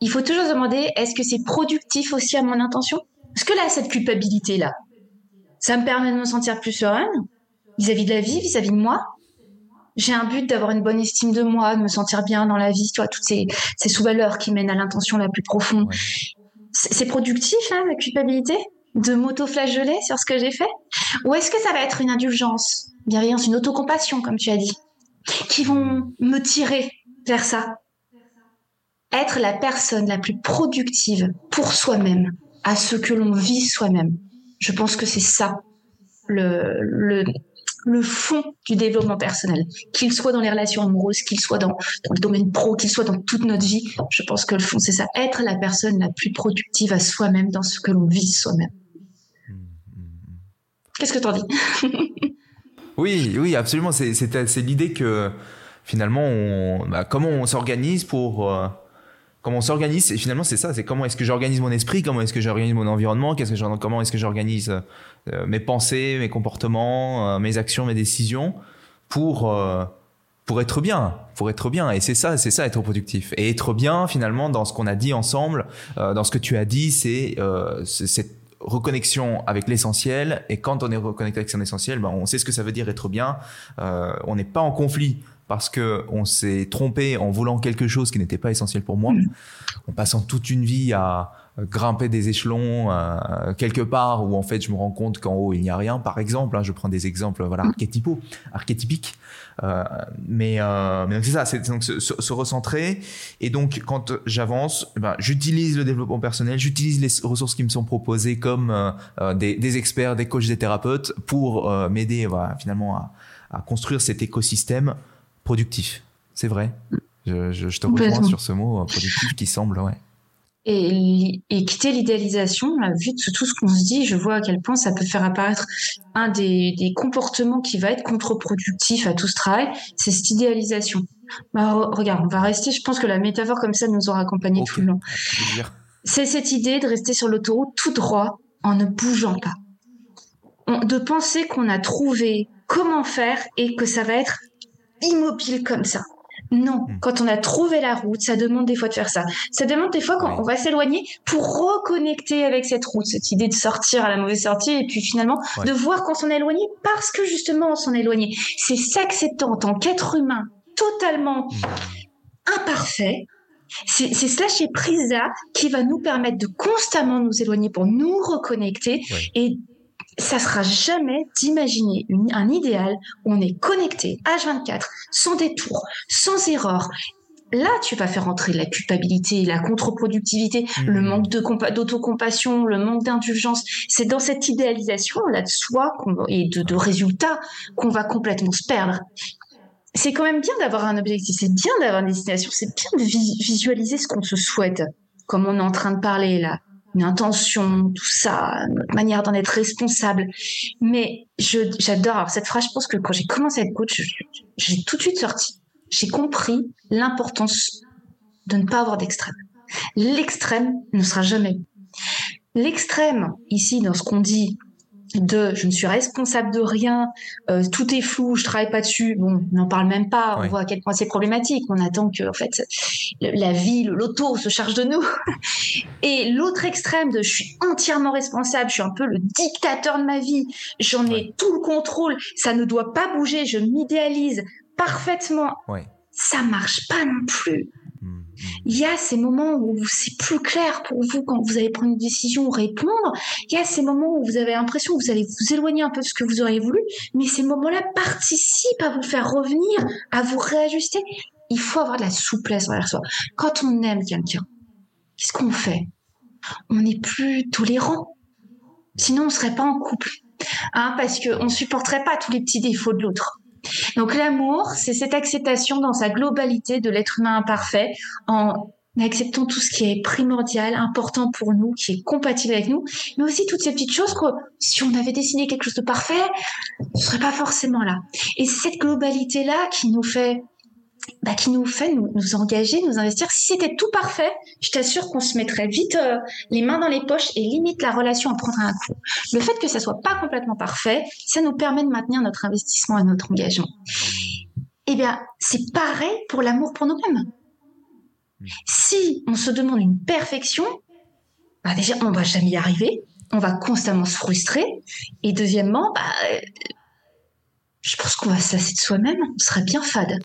Il faut toujours se demander est-ce que c'est productif aussi à mon intention? Parce que là, cette culpabilité là, ça me permet de me sentir plus sereine vis-à-vis de la vie, vis-à-vis de moi. J'ai un but d'avoir une bonne estime de moi, de me sentir bien dans la vie, tu vois, toutes ces, sous-valeurs qui mènent à l'intention la plus profonde. C'est productif, hein, la culpabilité De m'auto-flageller sur ce que j'ai fait? Ou est-ce que ça va être une indulgence, bienveillance, une autocompassion, comme tu as dit, qui vont me tirer vers ça? Être la personne la plus productive pour soi-même, à ce que l'on vit soi-même. Je pense que c'est ça le, le, le fond du développement personnel, qu'il soit dans les relations amoureuses, qu'il soit dans, le domaine pro, qu'il soit dans toute notre vie. Je pense que le fond, c'est ça, être la personne la plus productive à soi-même dans ce que l'on vit soi-même. Qu'est-ce que t'en dis? Oui, oui, absolument. C'est l'idée que finalement, on, bah, comment on s'organise pour... Euh, comment on s'organise et finalement c'est ça c'est comment est-ce que j'organise mon esprit comment est-ce que j'organise mon environnement qu'est-ce que comment est-ce que j'organise euh, mes pensées mes comportements euh, mes actions mes décisions pour euh, pour être bien pour être bien. Et c'est ça c'est ça être productif. Et être bien finalement dans ce qu'on a dit ensemble dans ce que tu as dit c'est cette reconnexion avec l'essentiel. Et quand on est reconnecté avec son essentiel ben on sait ce que ça veut dire être bien. On n'est pas en conflit parce que on s'est trompé en voulant quelque chose qui n'était pas essentiel pour moi, mm. en passant toute une vie à grimper des échelons euh, quelque part où en fait je me rends compte qu'en haut il n'y a rien. Par exemple, hein, je prends des exemples voilà mm. archétypaux, archétypiques, euh, mais, euh, mais c'est ça, c'est donc se, recentrer et donc quand j'avance, eh ben, j'utilise le développement personnel, j'utilise les ressources qui me sont proposées comme des, des, experts, des coachs, des thérapeutes pour m'aider voilà, finalement à, à construire cet écosystème productif. C'est vrai. Je, te rejoins sur ce mot euh, productif qui semble, ouais. Et, quitter l'idéalisation, vu de tout ce qu'on se dit, je vois à quel point ça peut faire apparaître un des, comportements qui va être contre-productif à tout ce travail, c'est cette idéalisation. Bah, regarde, on va rester, je pense que la métaphore comme ça nous aura accompagnés tout le long. C'est cette idée de rester sur l'autoroute tout droit en ne bougeant pas. de penser qu'on a trouvé comment faire et que ça va être immobile comme ça. Non, hmm. quand on a trouvé la route, ça demande des fois de faire ça. Ça demande des fois quand on va s'éloigner pour reconnecter avec cette route, cette idée de sortir à la mauvaise sortie et puis finalement de voir qu'on s'en est éloigné parce que justement on s'en est éloigné. C'est s'acceptant en tant qu'être humain totalement hmm. imparfait. C'est ce lâcher prise là qui va nous permettre de constamment nous éloigner pour nous reconnecter et ça sera jamais d'imaginer un idéal où on est connecté H24, sans détour, sans erreur. Là, tu vas faire entrer la culpabilité, la contre-productivité, le mmh. manque d'autocompassion, le manque d'indulgence. C'est dans cette idéalisation là de soi et de, de résultats qu'on va complètement se perdre. C'est quand même bien d'avoir un objectif, c'est bien d'avoir une destination, c'est bien de visualiser ce qu'on se souhaite, comme on est en train de parler là une intention, tout ça, notre manière d'en être responsable. Mais j'adore. cette phrase, je pense que quand j'ai commencé à être coach, j'ai tout de suite sorti. J'ai compris l'importance de ne pas avoir d'extrême. L'extrême ne sera jamais. L'extrême, ici, dans ce qu'on dit, de je ne suis responsable de rien, euh, tout est flou, je travaille pas dessus. Bon, on n'en parle même pas. On voit à quel point c'est problématique. On attend que en fait la vie, l'auto se charge de nous. Et l'autre extrême de je suis entièrement responsable, je suis un peu le dictateur de ma vie, j'en ai tout le contrôle, ça ne doit pas bouger, je m'idéalise parfaitement. Ça marche pas non plus. Il y a ces moments où c'est plus clair pour vous quand vous allez prendre une décision ou répondre. Il y a ces moments où vous avez l'impression que vous allez vous éloigner un peu de ce que vous auriez voulu, mais ces moments-là participent à vous faire revenir, à vous réajuster. Il faut avoir de la souplesse envers soi. Quand on aime quelqu'un, qu'est-ce qu'on fait? On n'est plus tolérant. Sinon, on serait pas en couple. Hein, parce qu'on ne supporterait pas tous les petits défauts de l'autre. Donc l'amour, c'est cette acceptation dans sa globalité de l'être humain imparfait en acceptant tout ce qui est primordial, important pour nous, qui est compatible avec nous, mais aussi toutes ces petites choses que si on avait dessiné quelque chose de parfait, ce serait pas forcément là. Et c'est cette globalité-là qui nous fait bah, qui nous fait nous, engager, nous investir. Si c'était tout parfait, je t'assure qu'on se mettrait vite euh, les mains dans les poches et limite la relation à prendre un coup. Le fait que ça soit pas complètement parfait, ça nous permet de maintenir notre investissement et notre engagement. Eh bien, c'est pareil pour l'amour pour nous-mêmes. Si on se demande une perfection, bah déjà, on va jamais y arriver. On va constamment se frustrer. Et deuxièmement, bah, je pense qu'on va se de soi-même. On serait bien fade.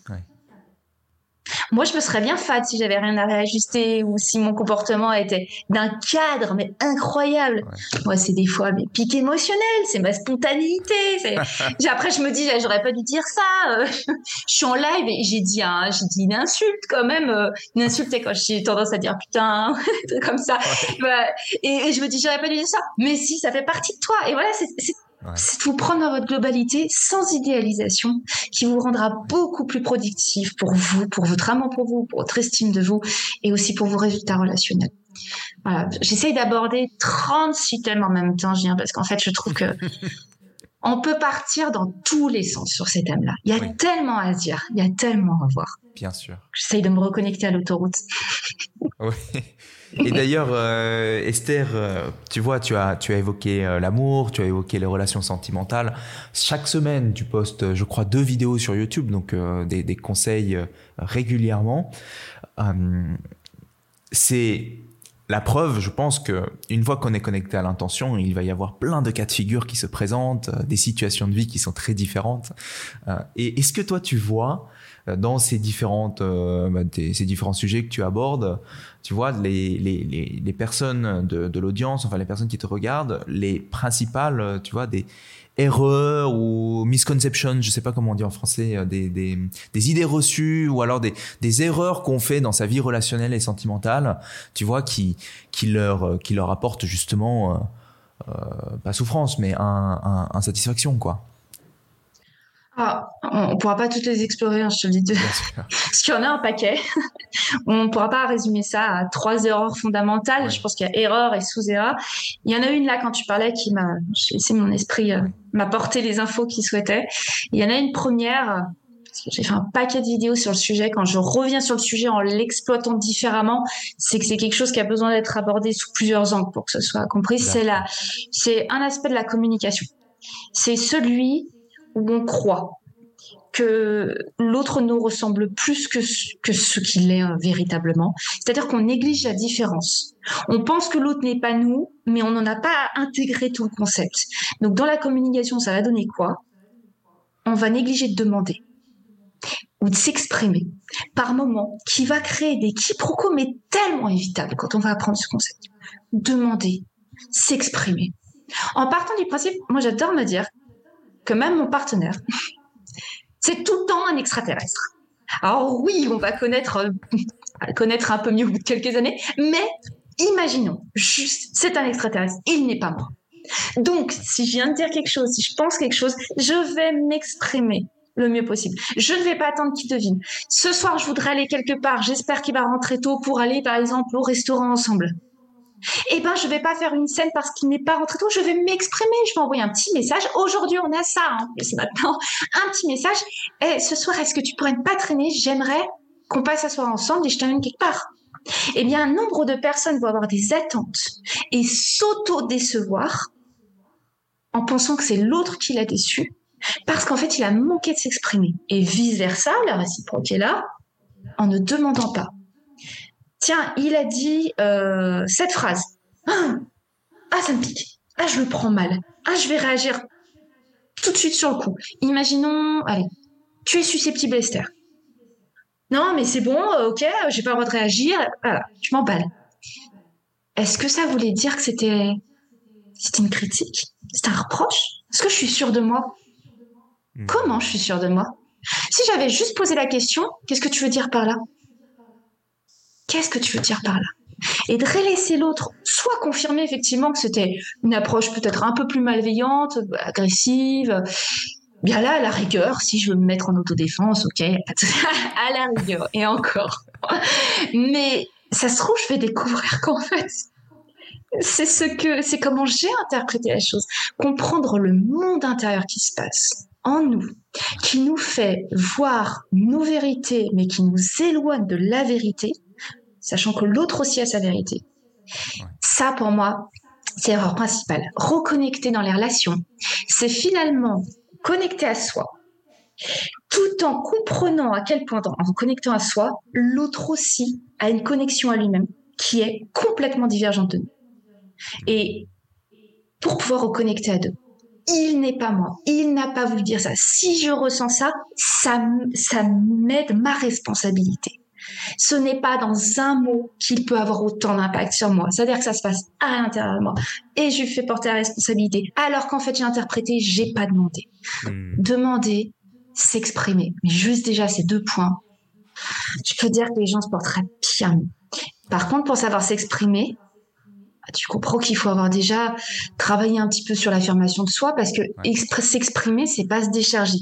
Moi, je me serais bien fade si j'avais rien à réajuster ou si mon comportement était d'un cadre, mais incroyable. Moi, c'est des fois mes pics émotionnels, c'est ma spontanéité. Après, je me dis, j'aurais pas dû dire ça. Euh, je suis en live et j'ai dit, j'ai dit une insulte quand même. Euh, une insulte, c'est quand j'ai tendance à dire putain, comme ça. et, je me dis, j'aurais pas dû dire ça. Mais si, ça fait partie de toi. Et voilà, c'est c'est de vous prendre dans votre globalité sans idéalisation, qui vous rendra beaucoup plus productif pour vous, pour votre amour pour vous, pour votre estime de vous et aussi pour vos résultats relationnels. Voilà. J'essaye d'aborder 36 thèmes en même temps, Julien, parce qu'en fait, je trouve que on peut partir dans tous les sens sur ces thèmes-là. Il y a tellement à dire, il y a tellement à voir. Bien sûr. J'essaye de me reconnecter à l'autoroute. oui. Et d'ailleurs, euh, Esther, euh, tu vois, tu as, tu as évoqué euh, l'amour, tu as évoqué les relations sentimentales. Chaque semaine, tu postes, je crois, deux vidéos sur YouTube, donc des, des, conseils régulièrement. c'est la preuve, je pense que une fois qu'on est connecté à l'intention, il va y avoir plein de cas de figure qui se présentent, des situations de vie qui sont très différentes. et est-ce que toi, tu vois dans ces différentes bah, ces différents sujets que tu abordes tu vois, les, les, les, personnes de, de l'audience, enfin les personnes qui te regardent, les principales, tu vois, des erreurs ou misconceptions, je sais pas comment on dit en français, euh, des, des, des idées reçues ou alors des, des erreurs qu'on fait dans sa vie relationnelle et sentimentale, tu vois, qui, qui, leur, qui leur apportent justement, euh, euh pas souffrance, mais un, un, satisfaction, quoi. Ah, on ne pourra pas toutes les explorer, hein, je te le dis. Parce qu'il y en a un paquet. on ne pourra pas résumer ça à trois erreurs fondamentales. Je pense qu'il y a erreur et sous-erreur. Il y en a une là quand tu parlais qui m'a laissé mon esprit euh, m'apporter les infos qu'il souhaitait. Il y en a une première parce que j'ai fait un paquet de vidéos sur le sujet. Quand je reviens sur le sujet en l'exploitant différemment, c'est que c'est quelque chose qui a besoin d'être abordé sous plusieurs angles pour que ce soit compris. C'est là, c'est un aspect de la communication. C'est celui où on croit que l'autre nous ressemble plus que, que ce qu'il est euh, véritablement. C'est-à-dire qu'on néglige la différence. On pense que l'autre n'est pas nous, mais on n'en a pas intégré tout le concept. Donc dans la communication, ça va donner quoi? On va négliger de demander ou de s'exprimer par moment qui va créer des quiproquos, mais tellement évitables quand on va apprendre ce concept. Demander, s'exprimer. En partant du principe, moi j'adore me dire, que même mon partenaire, c'est tout le temps un extraterrestre. Alors oui, on va connaître, euh, connaître un peu mieux au bout de quelques années, mais imaginons, juste, c'est un extraterrestre, il n'est pas moi. Donc, si je viens de dire quelque chose, si je pense quelque chose, je vais m'exprimer le mieux possible. Je ne vais pas attendre qu'il devine. Ce soir, je voudrais aller quelque part. J'espère qu'il va rentrer tôt pour aller, par exemple, au restaurant ensemble eh ben je vais pas faire une scène parce qu'il n'est pas rentré tôt, je vais m'exprimer, je vais envoyer un petit message. Aujourd'hui on a ça, hein, c'est maintenant un petit message. Eh, ce soir est-ce que tu pourrais ne pas traîner J'aimerais qu'on passe à soir ensemble et je t'amène quelque part. Eh bien un nombre de personnes vont avoir des attentes et s'auto-décevoir en pensant que c'est l'autre qui l'a déçu parce qu'en fait il a manqué de s'exprimer et vice versa, la réciproque est là en ne demandant pas tiens, il a dit euh, cette phrase. Ah, ah, ça me pique. Ah, je le prends mal. Ah, je vais réagir tout de suite sur le coup. Imaginons, allez, tu es susceptible, Esther. Non, mais c'est bon, euh, ok, j'ai pas le droit de réagir. Voilà, je m'emballe. Est-ce que ça voulait dire que c'était c'était une critique? C'est un reproche? Est-ce que je suis sûre de moi? Hmm. Comment je suis sûre de moi? Si j'avais juste posé la question, qu'est-ce que tu veux dire par là? Qu'est-ce que tu veux dire par là? Et de relaisser l'autre, soit confirmer effectivement que c'était une approche peut-être un peu plus malveillante, agressive. Bien là, à la rigueur, si je veux me mettre en autodéfense, ok, à la rigueur, et encore. Mais ça se trouve, je vais découvrir qu'en fait, c'est ce que, c'est comment j'ai interprété la chose. Comprendre le monde intérieur qui se passe en nous, qui nous fait voir nos vérités, mais qui nous éloigne de la vérité, sachant que l'autre aussi a sa vérité. Ça, pour moi, c'est l'erreur principale. Reconnecter dans les relations, c'est finalement connecter à soi, tout en comprenant à quel point, en connectant à soi, l'autre aussi a une connexion à lui-même qui est complètement divergente de nous. Et pour pouvoir reconnecter à deux, il n'est pas moi, il n'a pas voulu dire ça. Si je ressens ça, ça, ça m'aide ma responsabilité. Ce n'est pas dans un mot qu'il peut avoir autant d'impact sur moi. C'est-à-dire que ça se passe à l'intérieur de moi. Et je lui fais porter la responsabilité. Alors qu'en fait, j'ai interprété, j'ai pas demandé. Hmm. Demander, s'exprimer. Mais juste déjà ces deux points, je peux dire que les gens se porteraient bien. Par contre, pour savoir s'exprimer, bah, tu comprends qu'il faut avoir déjà travaillé un petit peu sur l'affirmation de soi parce que s'exprimer, c'est pas se décharger.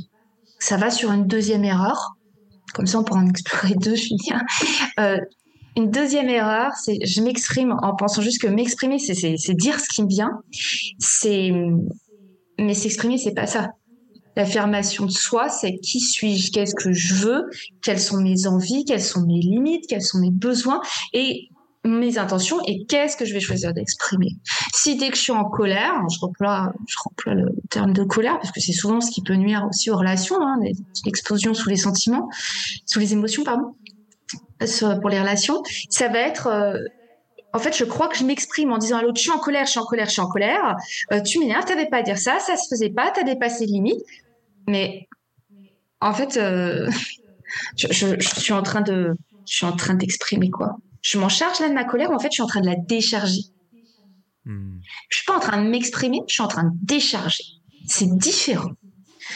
Ça va sur une deuxième erreur. Comme ça, on pourra en explorer deux, Julien. Euh, une deuxième erreur, c'est je m'exprime en pensant juste que m'exprimer, c'est dire ce qui me vient. C'est mais s'exprimer, c'est pas ça. L'affirmation de soi, c'est qui suis-je, qu'est-ce que je veux, quelles sont mes envies, quelles sont mes limites, quels sont mes besoins et mes intentions et qu'est-ce que je vais choisir d'exprimer. Si dès que je suis en colère, je remploie, je remploie le terme de colère parce que c'est souvent ce qui peut nuire aussi aux relations, hein, l'explosion sous les sentiments, sous les émotions, pardon, pour les relations, ça va être euh, en fait, je crois que je m'exprime en disant à l'autre, je suis en colère, je suis en colère, je suis en colère. Euh, tu m'énerves, t'avais pas à dire ça, ça se faisait pas, t'as dépassé les limites. Mais en fait, euh, je, suis en train de, je suis en train d'exprimer quoi. Je m'en charge là de ma colère, en fait, je suis en train de la décharger. Hmm. Je suis pas en train de m'exprimer, je suis en train de décharger. C'est différent.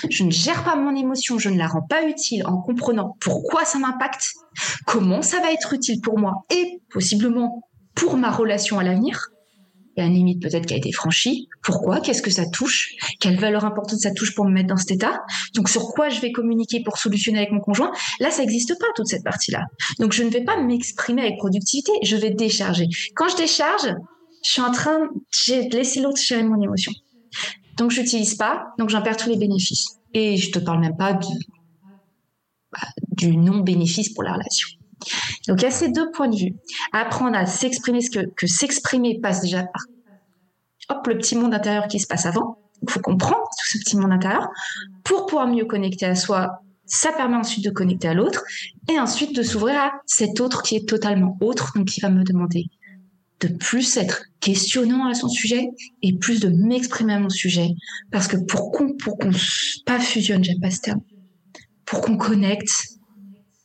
Je ne gère pas mon émotion, je ne la rends pas utile en comprenant pourquoi ça m'impacte, comment ça va être utile pour moi et possiblement pour ma relation à l'avenir une limite peut-être qui a été franchie. Pourquoi? Qu'est-ce que ça touche? Quelle valeur importante ça touche pour me mettre dans cet état? Donc sur quoi je vais communiquer pour solutionner avec mon conjoint? Là, ça n'existe pas toute cette partie-là. Donc je ne vais pas m'exprimer avec productivité, je vais décharger. Quand je décharge, je suis en train de laisser l'autre gérer mon émotion. Donc je n'utilise pas, donc j'en perds tous les bénéfices. Et je te parle même pas du, bah, du non-bénéfice pour la relation. Donc il y a ces deux points de vue. Apprendre à s'exprimer, ce que, s'exprimer passe déjà par hop, le petit monde intérieur qui se passe avant. Il faut comprendre tout ce petit monde intérieur pour pouvoir mieux connecter à soi. Ça permet ensuite de connecter à l'autre et ensuite de s'ouvrir à cet autre qui est totalement autre, donc qui va me demander de plus être questionnant à son sujet et plus de m'exprimer à mon sujet. Parce que pour qu'on, pour qu'on pas fusionne, j'aime pas ce terme, pour qu'on connecte,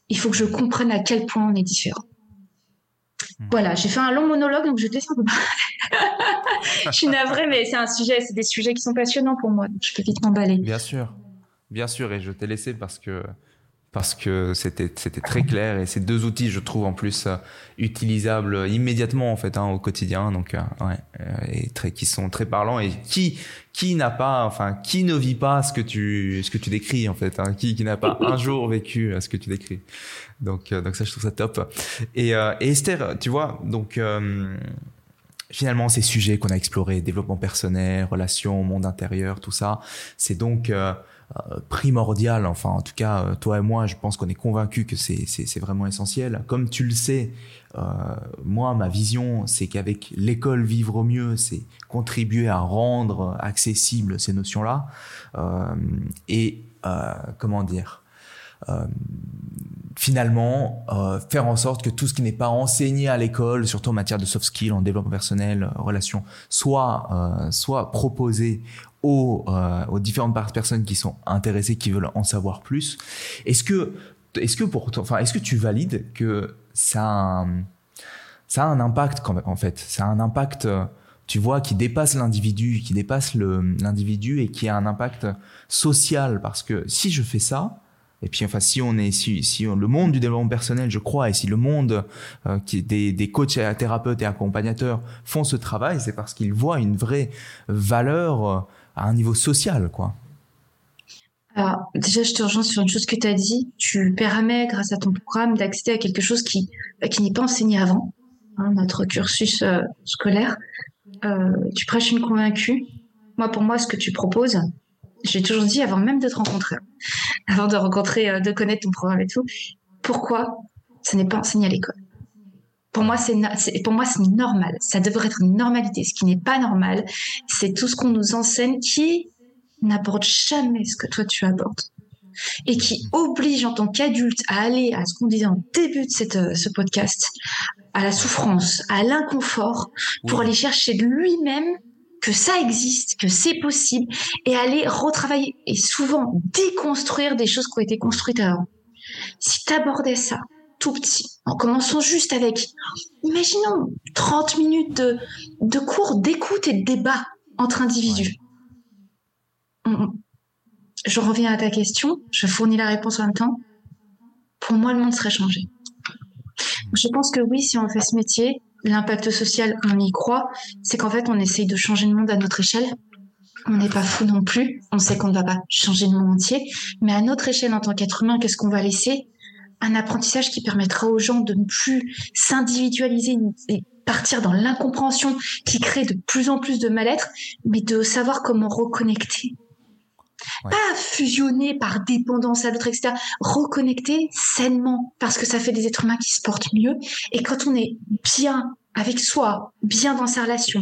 il faut que je comprenne à quel point on est différent. Hmm. Voilà, j'ai fait un long monologue, donc je descends. je suis navrée, mais c'est un sujet, c'est des sujets qui sont passionnants pour moi, donc je peux vite m'emballer. Bien sûr, bien sûr, et je t'ai laissé parce que parce que c'était c'était très clair et ces deux outils je trouve en plus euh, utilisables immédiatement en fait hein, au quotidien. Donc euh, ouais euh, et très qui sont très parlants et qui qui n'a pas enfin qui ne vit pas ce que tu ce que tu décris en fait hein, qui qui n'a pas un jour vécu ce que tu décris. Donc donc ça je trouve ça top. Et, et Esther tu vois donc finalement ces sujets qu'on a explorés développement personnel relations monde intérieur tout ça c'est donc primordial. Enfin, en tout cas, euh, toi et moi, je pense qu'on est convaincus que c'est vraiment essentiel. Comme tu le sais, euh, moi, ma vision, c'est qu'avec l'école vivre au mieux, c'est contribuer à rendre accessibles ces notions-là. et comment dire finalement faire en sorte que tout ce qui n'est pas enseigné à l'école, surtout en matière de soft skills, en développement personnel, relations, soit soit proposé aux, euh, aux différentes personnes qui sont intéressées, qui veulent en savoir plus. Est-ce que, est-ce que pour, enfin, est-ce que tu valides que ça a un, ça a un impact en fait, ça a un impact, tu vois, qui dépasse l'individu, qui dépasse l'individu et qui a un impact social? Parce que si je fais ça, et puis, enfin, si on est, si, si le monde du développement personnel, je crois, et si le monde euh, qui des, des coachs, thérapeutes et accompagnateurs font ce travail, c'est parce qu'ils voient une vraie valeur à un niveau social, quoi. Alors, déjà, je te rejoins sur une chose que tu as dit. Tu permets, grâce à ton programme, d'accéder à quelque chose qui, bah, qui n'est pas enseigné avant, hein, notre cursus euh, scolaire. Euh, tu prêches une convaincue. Moi, pour moi, ce que tu proposes, j'ai toujours dit, avant même de te rencontrer, avant de rencontrer, euh, de connaître ton programme et tout, pourquoi ce n'est pas enseigné à l'école? Pour moi, c'est pour moi c'est normal. Ça devrait être une normalité. Ce qui n'est pas normal, c'est tout ce qu'on nous enseigne qui n'aborde jamais ce que toi tu abordes et qui oblige en tant qu'adulte à aller à ce qu'on disait en début de cette, euh, ce podcast, à la souffrance, à l'inconfort, pour aller chercher de lui-même que ça existe, que c'est possible, et aller retravailler et souvent déconstruire des choses qui ont été construites avant. Si tu abordais ça tout petit, en commençant juste avec, imaginons 30 minutes de, de cours d'écoute et de débat entre individus. Je reviens à ta question, je fournis la réponse en même temps. Pour moi, le monde serait changé. Je pense que oui, si on fait ce métier, l'impact social, on y croit, c'est qu'en fait, on essaye de changer le monde à notre échelle. On n'est pas fou non plus. On sait qu'on ne va pas changer le monde entier. Mais à notre échelle, en tant qu'être humain, qu'est-ce qu'on va laisser? Un apprentissage qui permettra aux gens de ne plus s'individualiser et partir dans l'incompréhension qui crée de plus en plus de mal-être, mais de savoir comment reconnecter pas fusionner par dépendance à l'autre, etc. Reconnecter sainement, parce que ça fait des êtres humains qui se portent mieux. Et quand on est bien avec soi, bien dans sa relation,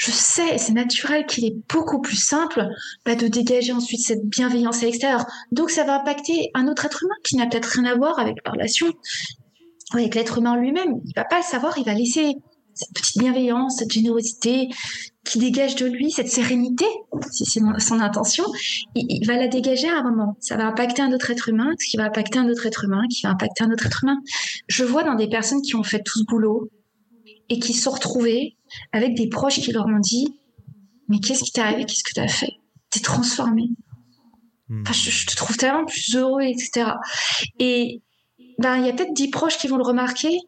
je sais, c'est naturel qu'il est beaucoup plus simple bah, de dégager ensuite cette bienveillance à l'extérieur. Donc ça va impacter un autre être humain qui n'a peut-être rien à voir avec la relation, avec l'être humain lui-même. Il va pas le savoir, il va laisser cette petite bienveillance, cette générosité qui dégage de lui, cette sérénité, si c'est son intention, il, va la dégager à un moment. Ça va impacter un autre être humain, ce qui va impacter un autre être humain, qui va impacter un autre être humain. Je vois dans des personnes qui ont fait tout ce boulot et qui se sont retrouvées avec des proches qui leur ont dit Mais qu'est-ce qui t'est arrivé? Qu'est-ce que tu as fait? T'es transformé. Hmm. je, je, te trouve tellement plus heureux, etc. Et ben, il y a peut-être dix proches qui vont le remarquer,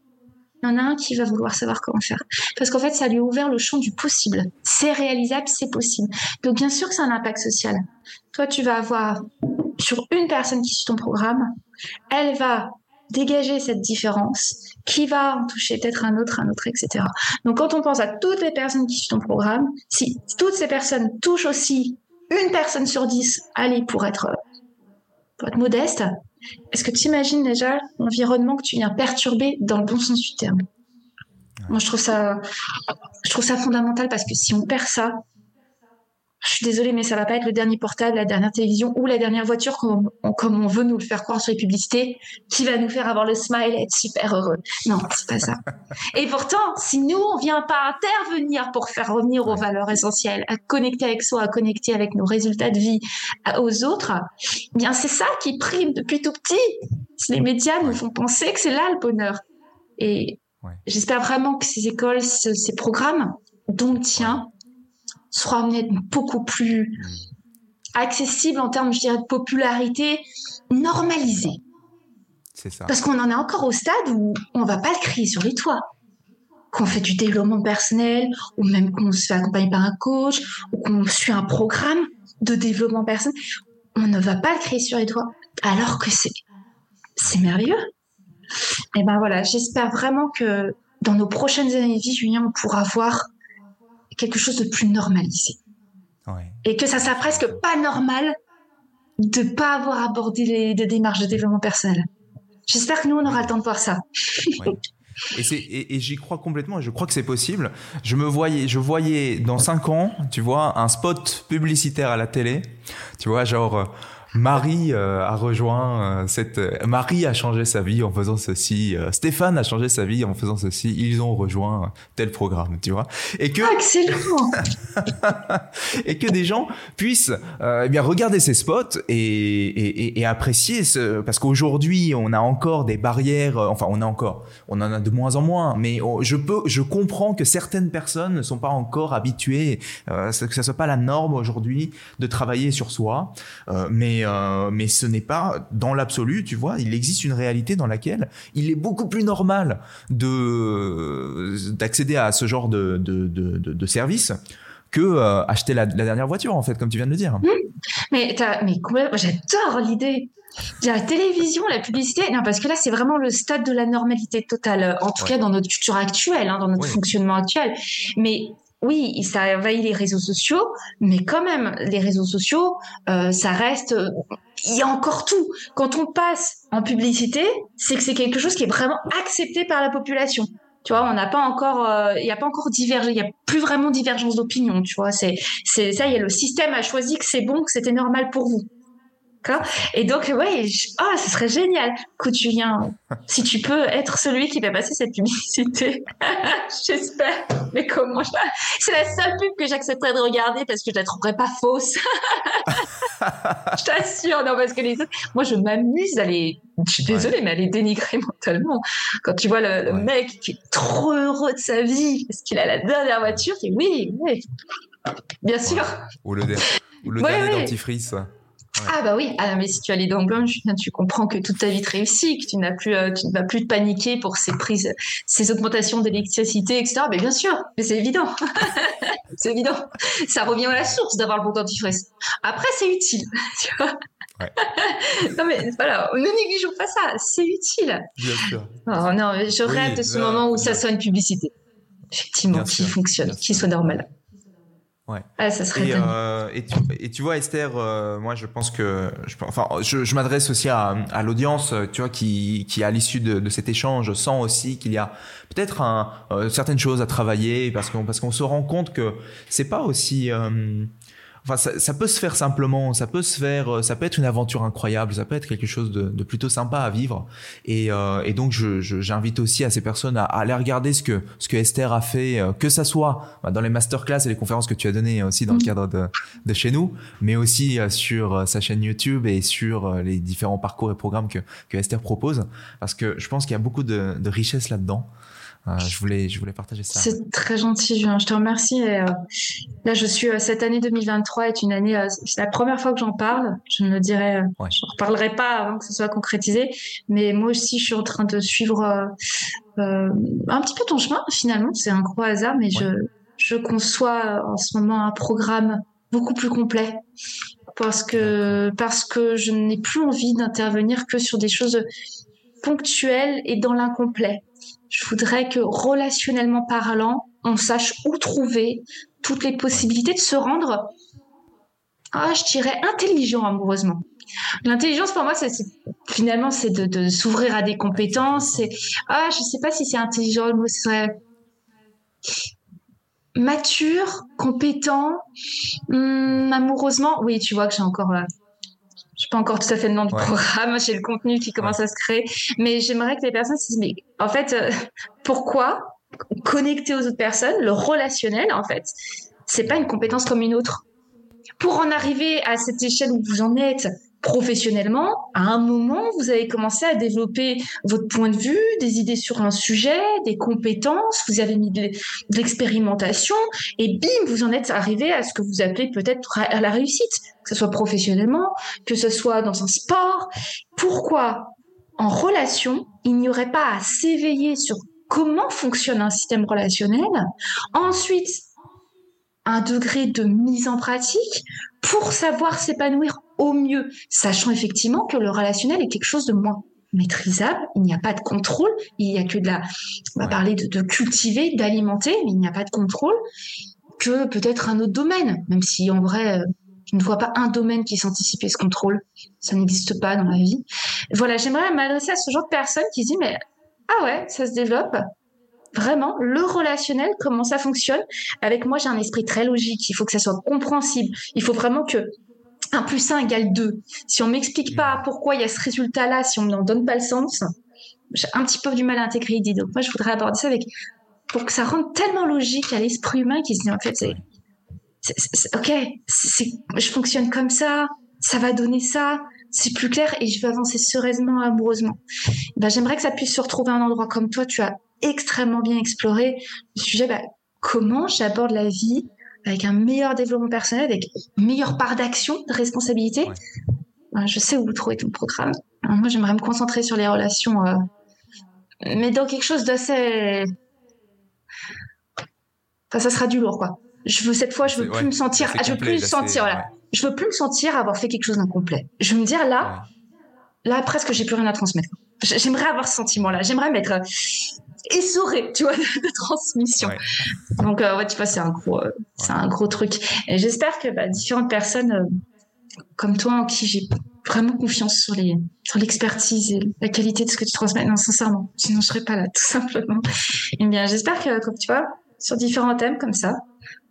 il y en a un qui va vouloir savoir comment faire. Parce qu'en fait, ça lui a ouvert le champ du possible. C'est réalisable, c'est possible. Donc, bien sûr que c'est un impact social. Toi, tu vas avoir sur une personne qui suit ton programme, elle va dégager cette différence qui va en toucher peut-être un autre, un autre, etc. Donc, quand on pense à toutes les personnes qui suivent ton programme, si toutes ces personnes touchent aussi une personne sur dix, allez, pour être, pour être modeste, est-ce que tu imagines déjà l'environnement que tu viens perturber dans le bon sens du terme? Moi, je trouve ça, je trouve ça fondamental parce que si on perd ça, je suis désolée, mais ça va pas être le dernier portable, la dernière télévision ou la dernière voiture comme on, comme on veut nous le faire croire sur les publicités, qui va nous faire avoir le smile et être super heureux? Non, c'est pas ça. Et pourtant, si nous, on vient pas intervenir pour faire revenir aux valeurs essentielles, à connecter avec soi, à connecter avec nos résultats de vie aux autres, eh bien, c'est ça qui prime depuis tout petit. Les médias nous font penser que c'est là le bonheur. Et j'espère vraiment que ces écoles, ces programmes, dont le tien, sera amené beaucoup plus accessible en termes, je dirais, de popularité, normalisé. C'est ça. Parce qu'on en est encore au stade où on va pas le crier sur les toits. Qu'on fait du développement personnel, ou même qu'on se fait accompagner par un coach, ou qu'on suit un programme de développement personnel, on ne va pas le crier sur les toits. Alors que c'est, c'est merveilleux. Et ben voilà, j'espère vraiment que dans nos prochaines années de vie, Julien, on pourra voir quelque chose de plus normalisé. Et que ça soit presque pas normal de pas avoir abordé les, démarches de développement personnel. J'espère que nous, on aura le temps de voir ça. Et, et, j'y crois complètement et je crois que c'est possible. Je me voyais, je voyais dans cinq ans, tu vois, un spot publicitaire à la télé, tu vois, genre, Marie euh, a rejoint euh, cette. Euh, Marie a changé sa vie en faisant ceci. Stéphane a changé sa vie en faisant ceci. Ils ont rejoint tel programme, tu vois. Et que. Ah, excellent. et que des gens puissent eh bien regarder ces spots et, et, et apprécier ce parce qu'aujourd'hui on a encore des barrières. Enfin, on a encore. On en a de moins en moins. Mais je peux, je comprends que certaines personnes ne sont pas encore habituées, que ça soit pas la norme aujourd'hui de travailler sur soi. mais euh, mais, ce n'est pas dans l'absolu, tu vois. Il existe une réalité dans laquelle il est beaucoup plus normal de d'accéder à ce genre de, de, de, service que euh, acheter la, dernière voiture, en fait, comme tu viens de le dire. Mmh. Mais, mais j'adore l'idée. La télévision, la publicité, non, parce que là, c'est vraiment le stade de la normalité totale, en tout cas dans notre culture actuelle, hein, dans notre fonctionnement actuel. Mais oui, ça envahit les réseaux sociaux, mais quand même, les réseaux sociaux, euh, ça reste, il y a encore tout. Quand on passe en publicité, c'est que c'est quelque chose qui est vraiment accepté par la population. Tu vois, on n'a pas encore, euh, il n'y a pas encore divergé, il n'y a plus vraiment divergence d'opinion. Tu vois, c'est, c'est ça, y est, le système a choisi que c'est bon, que c'était normal pour vous. Et donc, ouais, oh, ce serait génial. Écoute, Julien, si tu peux être celui qui va passer cette publicité, j'espère. Mais comment C'est la seule pub que j'accepterais de regarder parce que je la trouverais pas fausse. je t'assure, non, parce que les autres, moi, je m'amuse à les, je suis désolée, mais à les dénigrer mentalement. Quand tu vois le, mec qui est trop heureux de sa vie parce qu'il a la dernière voiture, tu dis oui, oui, bien sûr. Ou le, ou le dernier dentifrice. Ah bah oui, ah, mais si tu as les dents blanches, tu comprends que toute ta vie te réussit, que tu n'as plus, euh, tu ne vas plus te paniquer pour ces prises, ces augmentations d'électricité, etc. Mais bien sûr, mais c'est évident, c'est évident. Ça revient à la source d'avoir le bon dentifrice. Après, c'est utile, tu vois. non mais voilà, ne négligeons pas ça, c'est utile. Bien sûr. Oh, non, je rêve de ce moment où ça soit une publicité, effectivement, qui fonctionne, qui soit normal. Ouais. Ah, ça serait et, euh, et, tu, et, tu, vois Esther, euh, moi je pense que, je, enfin, je, je m'adresse aussi à, à l'audience, tu vois, qui, qui à l'issue de, de, cet échange sent aussi qu'il y a peut-être euh, certaines choses à travailler parce qu'on parce qu'on se rend compte que c'est pas aussi euh, Enfin, ça, ça, peut se faire simplement, ça peut se faire, euh, ça peut être une aventure incroyable, ça peut être quelque chose de, de plutôt sympa à vivre. Et, euh, et donc, j'invite je, aussi à ces personnes à, aller regarder ce que ce que Esther a fait, euh, que ça soit bah, dans les masterclass et les conférences que tu as données aussi dans le mm. cadre de, de chez nous, mais aussi sur sa chaîne YouTube et sur les différents parcours et programmes que, que Esther propose, parce que je pense qu'il y a beaucoup de, de richesse là-dedans. Euh, je, voulais, je voulais partager ça. C'est très gentil, Julien. Je te remercie. Et, euh, là, je suis, euh, cette année 2023 est une année, c'est la première fois que j'en parle. Je ne le dirai, ouais. je ne reparlerai pas avant que ce soit concrétisé. Mais moi aussi, je suis en train de suivre un petit peu ton chemin, finalement. C'est un gros hasard, mais je, je conçois en ce moment un programme beaucoup plus complet parce que parce que je n'ai plus envie d'intervenir que sur des choses ponctuelles et dans l'incomplet. Je voudrais que relationnellement parlant, on sache où trouver toutes les possibilités de se rendre, ah, je dirais, intelligent amoureusement. L'intelligence pour moi, c'est finalement c'est de, s'ouvrir à des compétences. Ah, je sais pas si c'est intelligent, le mot serait mature, compétent, hum, amoureusement. Oui, tu vois que j'ai encore euh, pas encore tout à fait le nom du programme, j'ai le contenu qui commence à se créer, mais j'aimerais que les personnes se disent, mais en fait, euh, pourquoi connecter aux autres personnes, le relationnel, en fait, c'est pas une compétence comme une autre? Pour en arriver à cette échelle où vous en êtes, professionnellement, à un moment, vous avez commencé à développer votre point de vue, des idées sur un sujet, des compétences, vous avez mis de l'expérimentation, et bim, vous en êtes arrivé à ce que vous appelez peut-être la réussite, que ce soit professionnellement, que ce soit dans un sport. Pourquoi en relation, il n'y aurait pas à s'éveiller sur comment fonctionne un système relationnel, ensuite un degré de mise en pratique pour savoir s'épanouir au mieux, sachant effectivement que le relationnel est quelque chose de moins maîtrisable, il n'y a pas de contrôle, il n'y a que de la, on va parler de, cultiver, d'alimenter, mais il n'y a pas de contrôle, que peut-être un autre domaine, même si en vrai, euh, je ne vois pas un domaine qui s'anticipe ce contrôle, ça n'existe pas dans la vie. Voilà, j'aimerais m'adresser à ce genre de personnes qui se disent, mais ah ouais, ça se développe, vraiment le relationnel, comment ça fonctionne? Avec moi, j'ai un esprit très logique. Il faut que ça soit compréhensible. Il faut vraiment que 1 plus 1 égale 2. Si on m'explique pas pourquoi il y a ce résultat-là, si on n'en donne pas le sens, j'ai un petit peu du mal à intégrer l'idée. Donc moi, je voudrais aborder ça avec pour que ça rende tellement logique à l'esprit humain qui se dit en fait, c'est, ok, je fonctionne comme ça, ça va donner ça, c'est plus clair et je vais avancer sereinement, amoureusement. Ben, j'aimerais que ça puisse se retrouver à un endroit comme toi. Tu as extrêmement bien exploré le sujet. Ben, comment j'aborde la vie avec un meilleur développement personnel, avec une meilleure part d'action, de responsabilité. Je sais où vous trouvez ton programme. moi, j'aimerais me concentrer sur les relations, euh, mais dans quelque chose d'assez. Enfin, ça sera du lourd, quoi. Je veux cette fois, je veux plus me sentir, je veux plus me sentir, voilà. Je veux plus me sentir avoir fait quelque chose d'incomplet. Je veux me dire là, là presque j'ai plus rien à transmettre. J'aimerais avoir ce sentiment-là. J'aimerais m'être essoré, tu vois, de, transmission. Donc, euh, ouais, tu vois, c'est un gros, euh, c'est un gros truc. Et j'espère que bah, différentes personnes euh, comme toi, en qui j'ai vraiment confiance sur les, sur l'expertise et la qualité de ce que tu transmets. Non, sincèrement, sinon je serais pas là, tout simplement. Et eh bien, j'espère que, comme tu vois, sur différents thèmes comme ça,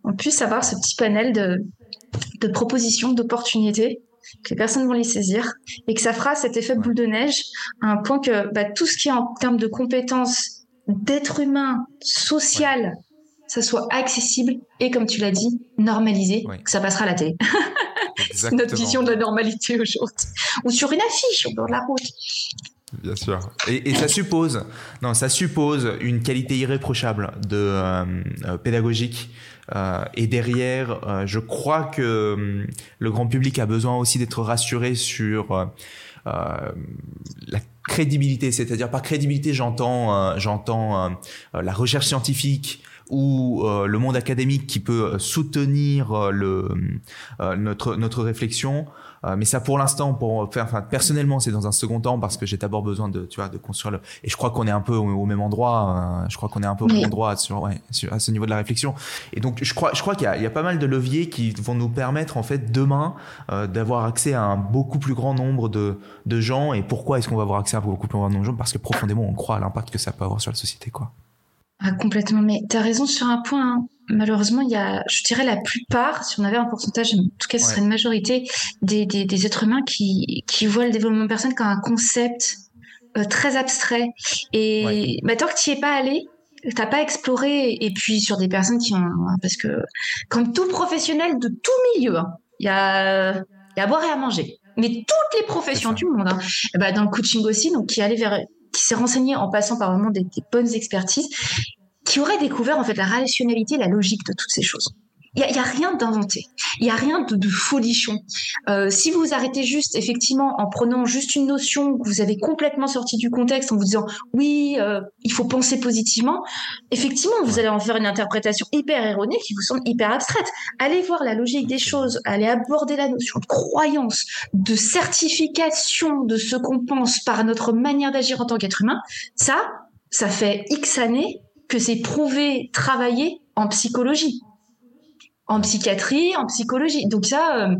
on puisse avoir ce petit panel de, de propositions, d'opportunités que les personnes vont les saisir et que ça fera cet effet boule de neige à un point que bah, tout ce qui est en termes de compétences d'être humain, social, ça soit accessible et, comme tu l'as dit, normalisé, que ça passera à la télé. C'est notre vision de la normalité aujourd'hui. Ou sur une affiche au bord de la route. Bien sûr. Et, ça suppose, non, ça suppose une qualité irréprochable de euh, euh, pédagogique. Euh, et derrière, je crois que hum, le grand public a besoin aussi d'être rassuré sur la crédibilité. C'est-à-dire par crédibilité, j'entends, j'entends la recherche scientifique, ou le monde académique qui peut soutenir notre, notre réflexion, euh, mais ça, pour l'instant, pour faire, enfin, personnellement, c'est dans un second temps parce que j'ai d'abord besoin de, tu vois, de construire le. Et je crois qu'on est un peu au, même endroit. Euh, je crois qu'on est un peu au même endroit sur, ouais, sur, à ce niveau de la réflexion. Et donc, je crois, je crois qu'il y, y, a pas mal de leviers qui vont nous permettre, en fait, demain, euh, d'avoir accès à un beaucoup plus grand nombre de, de gens. Et pourquoi est-ce qu'on va avoir accès à un beaucoup plus grand nombre de gens? Parce que profondément, on croit à l'impact que ça peut avoir sur la société, quoi. Ah, complètement. Mais tu as raison sur un point. Hein malheureusement, il y a, je dirais la plupart, si on avait un pourcentage, en tout cas ce serait une majorité, des, des, des, êtres humains qui, qui voient le développement personnel comme un concept euh, très abstrait. Et bah, tant que tu n'y es pas allé, t'as pas exploré, et puis sur des personnes qui ont, hein, parce que comme tout professionnel de tout milieu, hein, il y, a, y a à boire et à manger. Mais toutes les professions du monde, hein, bah, dans le coaching aussi, donc qui allait vers qui s'est renseigné en passant par vraiment des, bonnes expertises qui aurait découvert en fait la rationalité, la logique de toutes ces choses. Il n'y a, a, rien d'inventé, il n'y a rien de, de folichon. Euh, si vous vous arrêtez juste, effectivement, en prenant juste une notion que vous avez complètement sortie du contexte, en vous disant oui, euh, il faut penser positivement, effectivement, vous allez en faire une interprétation hyper erronée qui vous semble hyper abstraite. Allez voir la logique des choses, allez aborder la notion de croyance, de certification de ce qu'on pense par notre manière d'agir en tant qu'être humain. Ça, ça fait X années que c'est prouvé, travaillé en psychologie, en psychiatrie, en psychologie. Donc ça, euh,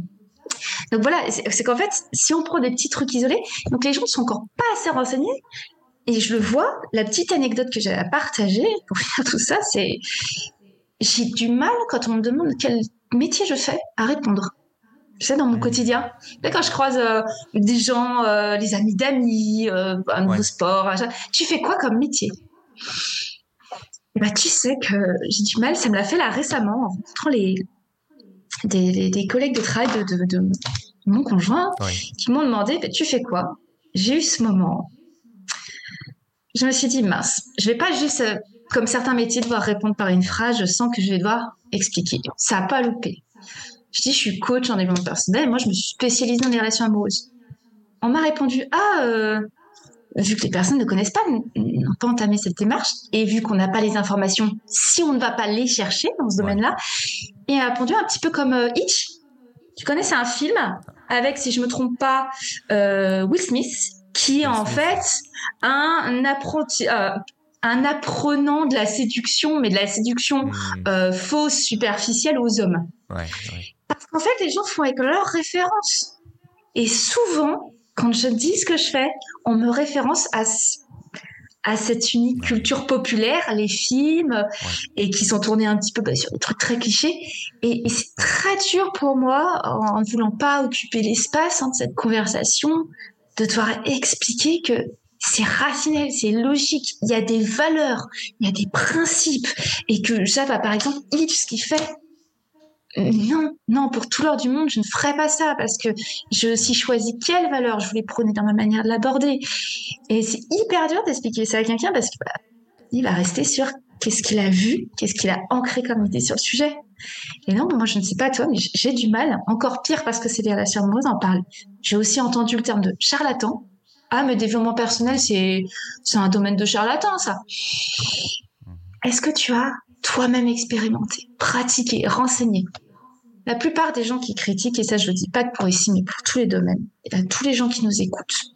donc voilà, c'est qu'en fait, si on prend des petits trucs isolés, donc les gens sont encore pas assez renseignés. Et je le vois, la petite anecdote que j'ai à partager pour faire tout ça, c'est j'ai du mal quand on me demande quel métier je fais à répondre. Je sais, dans mon quotidien. quand je croise euh, des gens, euh, les amis d'amis, un nouveau sport, tu fais quoi comme métier? Bah, tu sais que j'ai du mal, ça me l'a fait là récemment en rencontrant les, des, collègues de travail de, de, mon conjoint qui m'ont demandé bah, Tu fais quoi? J'ai eu ce moment. Je me suis dit Mince, je vais pas juste, euh, comme certains métiers, devoir répondre par une phrase, je sens que je vais devoir expliquer. Ça n'a pas loupé. Je dis Je suis coach en développement personnel, moi je me suis spécialisée dans les relations amoureuses. On m'a répondu Ah, euh, vu que les personnes ne connaissent pas, n'ont pas entamé cette démarche, et vu qu'on n'a pas les informations, si on ne va pas les chercher dans ce domaine-là, et a répondu un petit peu comme euh, Hitch. Tu connais, c'est un film avec, si je me trompe pas, euh, Will Smith, qui est en fait un apprenti, euh, un apprenant de la séduction, mais de la séduction hmm. fausse, superficielle aux hommes. Parce qu'en fait, les gens font avec leurs références. Et souvent, quand je dis ce que je fais, on me référence à, à cette unique culture populaire, les films, et qui sont tournés un petit peu bah, sur des trucs très clichés. Et, c'est très dur pour moi, en ne voulant pas occuper l'espace hein, de cette conversation, de devoir expliquer que c'est rationnel, c'est logique, il y a des valeurs, il y a des principes, et que ça, va par exemple, Yves, ce qu'il fait, non, non, pour tout l'heure du monde, je ne ferais pas ça parce que je aussi choisi quelle valeur je voulais prôner dans ma manière de l'aborder. Et c'est hyper dur d'expliquer ça à quelqu'un parce qu'il bah, va rester sur qu'est-ce qu'il a vu, qu'est-ce qu'il a ancré comme idée sur le sujet. Et non, moi je ne sais pas toi, mais j'ai du mal, encore pire parce que c'est des relations amoureuses, en parle. J'ai aussi entendu le terme de charlatan. Ah, mais développement personnel, c'est un domaine de charlatan, ça. Est-ce que tu as toi-même expérimenter, pratiquer, renseigner. La plupart des gens qui critiquent, et ça je le dis pas pour ici, mais pour tous les domaines, et à tous les gens qui nous écoutent,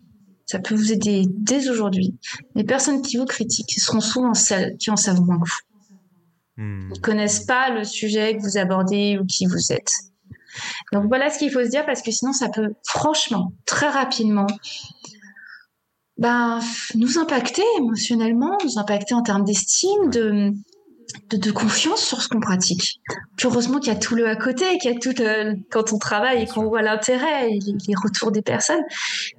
ça peut vous aider dès aujourd'hui. Les personnes qui vous critiquent seront souvent celles qui en savent moins que vous. Hmm. Ils connaissent pas le sujet que vous abordez ou qui vous êtes. Donc voilà ce qu'il faut se dire parce que sinon ça peut franchement, très rapidement, ben, nous impacter émotionnellement, nous impacter en termes d'estime, de, de, confiance sur ce qu'on pratique. heureusement qu'il y a tout le à côté, qu'il y a tout le, quand on travaille et qu'on voit l'intérêt et les, retours des personnes.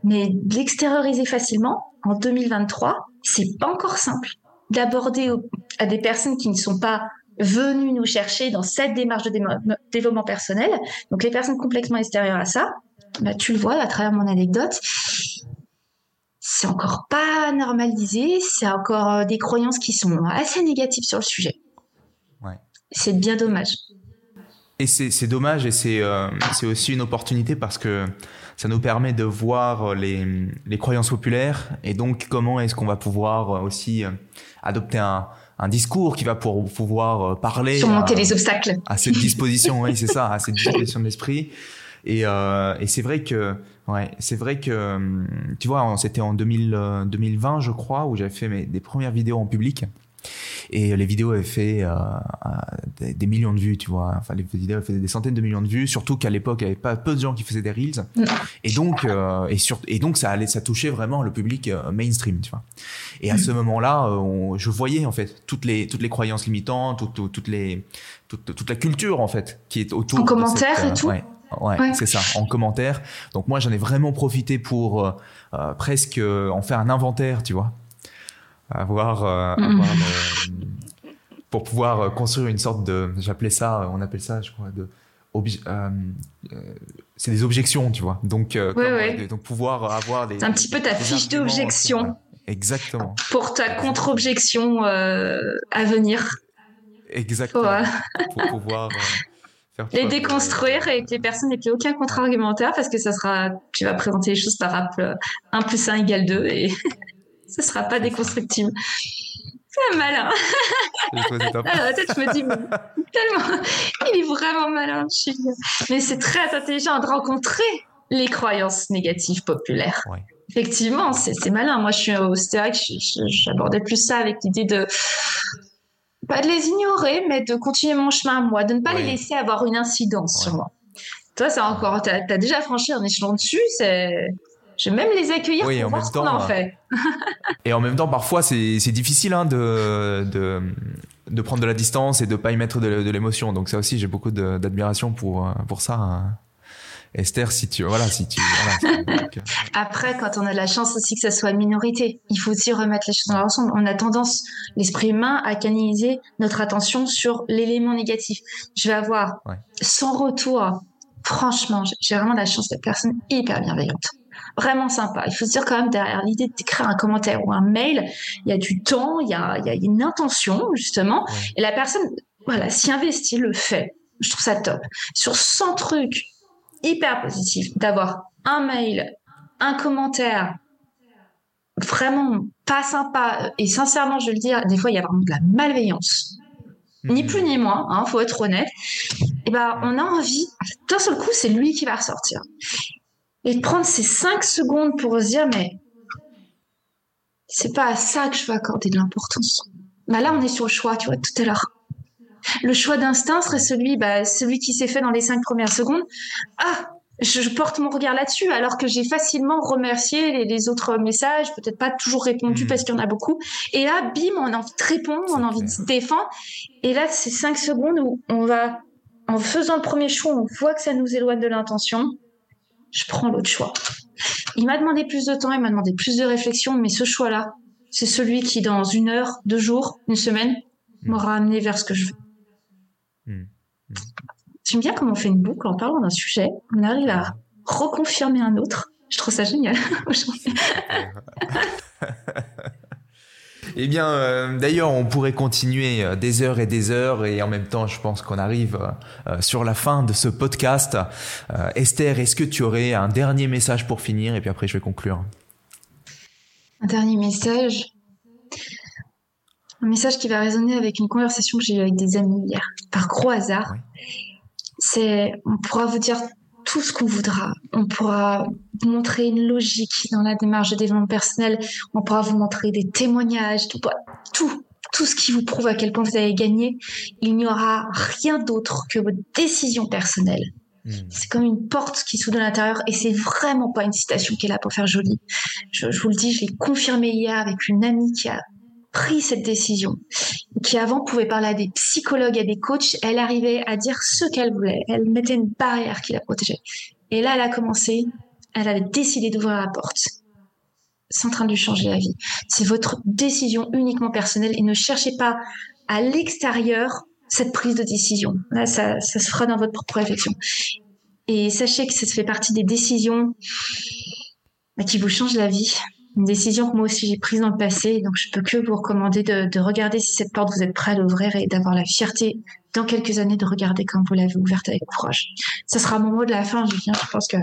Mais l'extérioriser facilement, en 2023, c'est pas encore simple. D'aborder à des personnes qui ne sont pas venues nous chercher dans cette démarche de développement personnel, donc les personnes complètement extérieures à ça, bah, tu le vois à travers mon anecdote, c'est encore pas normalisé, c'est encore euh, des croyances qui sont assez négatives sur le sujet. C'est bien dommage. Et c'est dommage et euh, c'est aussi une opportunité parce que ça nous permet de voir les, les croyances populaires et donc comment est-ce qu'on va pouvoir aussi euh, adopter un, un discours qui va pour pouvoir parler surmonter les obstacles à cette disposition oui c'est ça à cette disposition de l'esprit et, euh, et c'est vrai que, ouais, c'est vrai que, tu vois, c'était en 2000, 2020, euh, je crois, où j'avais fait mes, des premières vidéos en public. Et les vidéos avaient fait euh, des, millions de vues, tu vois. Enfin, les vidéos avaient fait des centaines de millions de vues, surtout qu'à l'époque, il n'y avait pas peu de gens qui faisaient des reels. Et donc, euh, et, sur, et donc ça allait, ça touchait vraiment le public euh, mainstream, tu vois. Et à ce moment-là, je voyais en fait toutes les toutes les croyances limitantes, toutes, toutes les toute, toute la culture en fait qui est autour. En commentaire et tout. Ouais, Ouais, c'est ça, en commentaire. Donc moi, j'en ai vraiment profité pour euh, euh presque euh, en faire un inventaire, tu vois. Avoir, euh, mm. avoir pour pouvoir construire une sorte de, j'appelais ça, on appelle ça, je crois, de c'est des objections, tu vois. Donc, donc pouvoir avoir des. C'est un petit peu ta fiche d'objection. Exactement. Pour ta contre-objection à venir. Exactement. Pour pouvoir les déconstruire et que les personnes n'aient plus aucun contre-argumentaire parce que ça sera, tu vas présenter les choses par 1 plus 1 égale 2 et ce sera pas déconstructible. C'est malin. Alors, peut-être je me dis, tellement, il est vraiment malin. Mais c'est très intelligent de rencontrer les croyances négatives populaires. Effectivement, c'est malin. Moi, je suis, que j'abordais plus ça avec l'idée de pas de les ignorer, mais de continuer mon chemin moi, de ne pas les laisser avoir une incidence sur moi. Toi, c'est encore, tu as, déjà franchi un échelon dessus, c'est. Je vais même les accueillir pour voir ce qu'on en euh, fait. et en même temps, parfois, c'est difficile hein, de, de, de, prendre de la distance et de pas y mettre de, de l'émotion. Donc ça aussi, j'ai beaucoup d'admiration pour, pour ça. Hein. Esther, si tu voilà, si tu Après, quand on a la chance aussi que ça soit une minorité, il faut aussi remettre les choses dans leur On a tendance, l'esprit humain, à canaliser notre attention sur l'élément négatif. Je vais avoir sans retour. Franchement, j'ai vraiment la chance d'être personne hyper bienveillante vraiment sympa. Il faut se dire quand même derrière l'idée d'écrire un commentaire ou un mail, il y a du temps, il y a, il y a une intention justement, et la personne, voilà, s'y investit, le fait. Je trouve ça top. Sur 100 trucs hyper positif d'avoir un mail, un commentaire vraiment pas sympa. Et sincèrement, je le dire, des fois, il y a vraiment de la malveillance. Ni mhm. plus ni moins, hein, faut être honnête. Et ben, on a envie, d'un seul coup, c'est lui qui va ressortir. Et de prendre ces cinq secondes pour se dire, mais c'est pas à ça que je veux accorder de l'importance. Bah là, on est sur le choix, tu vois, tout à l'heure. Le choix d'instinct serait celui, bah, celui qui s'est fait dans les cinq premières secondes. Ah, je, porte mon regard là-dessus, alors que j'ai facilement remercié les, autres messages, peut-être pas toujours répondu hmm. parce qu'il y en a beaucoup. Et là, bim, on a envie de répondre, on a envie de se défendre. Et là, c'est cinq secondes où on va, en faisant le premier choix, on voit que ça nous éloigne de l'intention. Je prends l'autre choix. Il m'a demandé plus de temps, il m'a demandé plus de réflexion, mais ce choix-là, c'est celui qui, dans une heure, deux jours, une semaine, hmm. m'aura amené vers ce que je veux. Hmm. J'aime bien comment on fait une boucle en parlant d'un sujet. On arrive à reconfirmer un autre. Je trouve ça génial Eh bien, euh, d'ailleurs, on pourrait continuer euh, des heures et des heures, et en même temps, je pense qu'on arrive euh, sur la fin de ce podcast. Esther, est-ce que tu aurais un dernier message pour finir, et puis après, je vais conclure. Un dernier message un message qui va résonner avec une conversation que j'ai eue avec des amis hier, par gros hasard. C'est, on pourra vous dire tout ce qu'on voudra. On pourra vous montrer une logique dans la démarche de développement personnel. On pourra vous montrer des témoignages, tout, tout, tout ce qui vous prouve à quel point vous avez gagné. Il n'y aura rien d'autre que votre décision personnelle. Hmm. C'est comme une porte qui s'ouvre de l'intérieur et c'est vraiment pas une citation qui est là pour faire joli. Je, je vous le dis, je l'ai confirmé hier avec une amie qui a pris cette décision, qui avant pouvait parler à des psychologues, à des coachs, elle arrivait à dire ce qu'elle voulait. Elle mettait une barrière qui la protégeait. Et là, elle a commencé, elle avait décidé d'ouvrir la porte. C'est en train de lui changer la vie. C'est votre décision uniquement personnelle et ne cherchez pas à l'extérieur cette prise de décision. Là, ça, ça se fera dans votre propre réflexion. Et sachez que ça fait partie des décisions bah, qui vous changent la vie. Une décision que moi aussi j'ai prise dans le passé. Donc, je peux que vous recommander de, de regarder si cette porte vous êtes prêt à l'ouvrir et d'avoir la fierté dans quelques années de regarder comme vous l'avez ouverte avec courage. Ça sera mon mot de la fin, Julien. Je pense que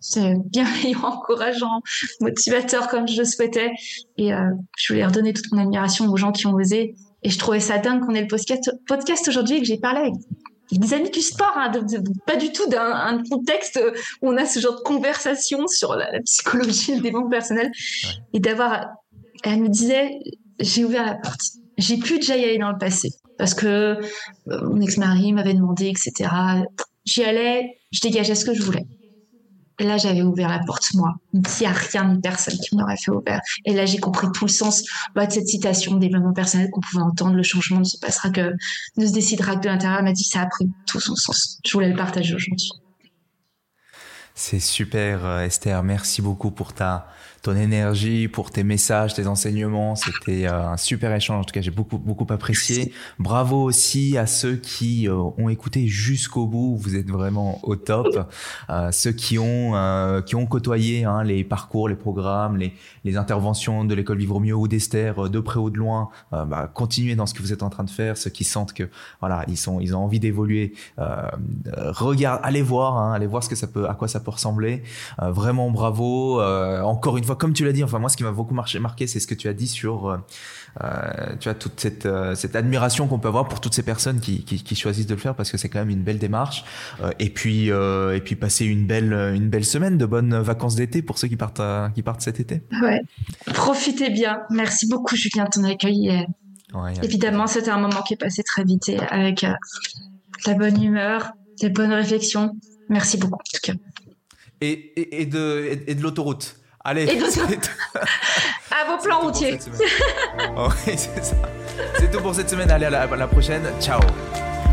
c'est bienveillant, encourageant, motivateur comme je le souhaitais. Et euh, je voulais redonner toute mon admiration aux gens qui ont osé. Et je trouvais ça dingue qu'on ait le podcast, podcast aujourd'hui et que j'ai parlé avec des amis du sport, hein, pas du tout d'un contexte où on a ce genre de conversation sur la, psychologie, le développement personnel, et d'avoir, elle me disait, j'ai ouvert la porte, j'ai pu déjà y aller dans le passé, parce que euh, mon ex-mari m'avait demandé, etc. J'y allais, je dégageais ce que je voulais. Et là, j'avais ouvert la porte, moi. Il n'y a rien ni personne qui m'aurait fait ouvrir. Et là, j'ai compris tout le sens bah, de cette citation de développement personnel qu'on pouvait entendre. Le changement ne se passera que, ne se décidera que de l'intérieur. Elle m'a dit, ça a pris tout son sens. Je voulais le partager aujourd'hui. C'est super, euh, Esther. Merci beaucoup pour ta, ton énergie, pour tes messages, tes enseignements. C'était euh, un super échange. En tout cas, j'ai beaucoup, beaucoup apprécié. Bravo aussi à ceux qui euh, ont écouté jusqu'au bout. Vous êtes vraiment au top. Euh, ceux qui ont, qui ont côtoyé hein, les parcours, les programmes, les, les interventions de l'école Vivre Mieux ou d'Esther, de près ou de loin, bah, continuez dans ce que vous êtes en train de faire. Ceux qui sentent que, voilà, ils sont, ils ont envie d'évoluer, regarde, allez voir, hein, allez voir ce que ça peut, à quoi ça peut ressembler. vraiment bravo. encore une fois, comme tu l'as dit, enfin moi, ce qui m'a beaucoup marqué, marqué c'est ce que tu as dit sur, euh, euh, tu as toute cette, euh, cette admiration qu'on peut avoir pour toutes ces personnes qui, qui, choisissent de le faire parce que c'est quand même une belle démarche. et puis, et puis passer une belle, une belle semaine de bonnes vacances d'été pour ceux qui partent, qui partent cet été. Ouais. Profitez bien. Merci beaucoup, Julien, de ton accueil. Évidemment, c'était un moment qui est passé très vite et avec la bonne humeur, des bonnes réflexions. Merci beaucoup, en tout cas. Et, et, et de, et de l'autoroute. Allez, à vos plans routiers. Oh oui, c'est ça. C'est tout pour cette semaine. Allez, à la, à la prochaine. Ciao.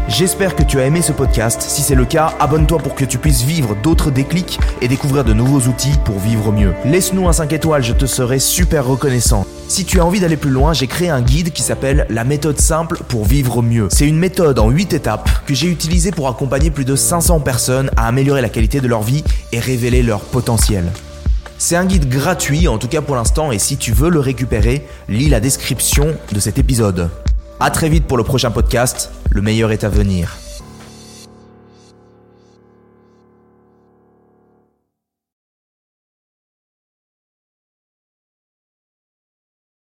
J'espère que tu as aimé ce podcast. Si c'est le cas, abonne-toi pour que tu puisses vivre d'autres déclics et découvrir de nouveaux outils pour vivre mieux. Laisse-nous un 5 étoiles, je te serai super reconnaissant. Si tu as envie d'aller plus loin, j'ai créé un guide qui s'appelle La méthode simple pour vivre mieux. C'est une méthode en 8 étapes que j'ai utilisée pour accompagner plus de 500 personnes à améliorer la qualité de leur vie et révéler leur potentiel. C'est un guide gratuit, en tout cas pour l'instant, et si tu veux le récupérer, lis la description de cet épisode. A très vite pour le prochain podcast, le meilleur est à venir.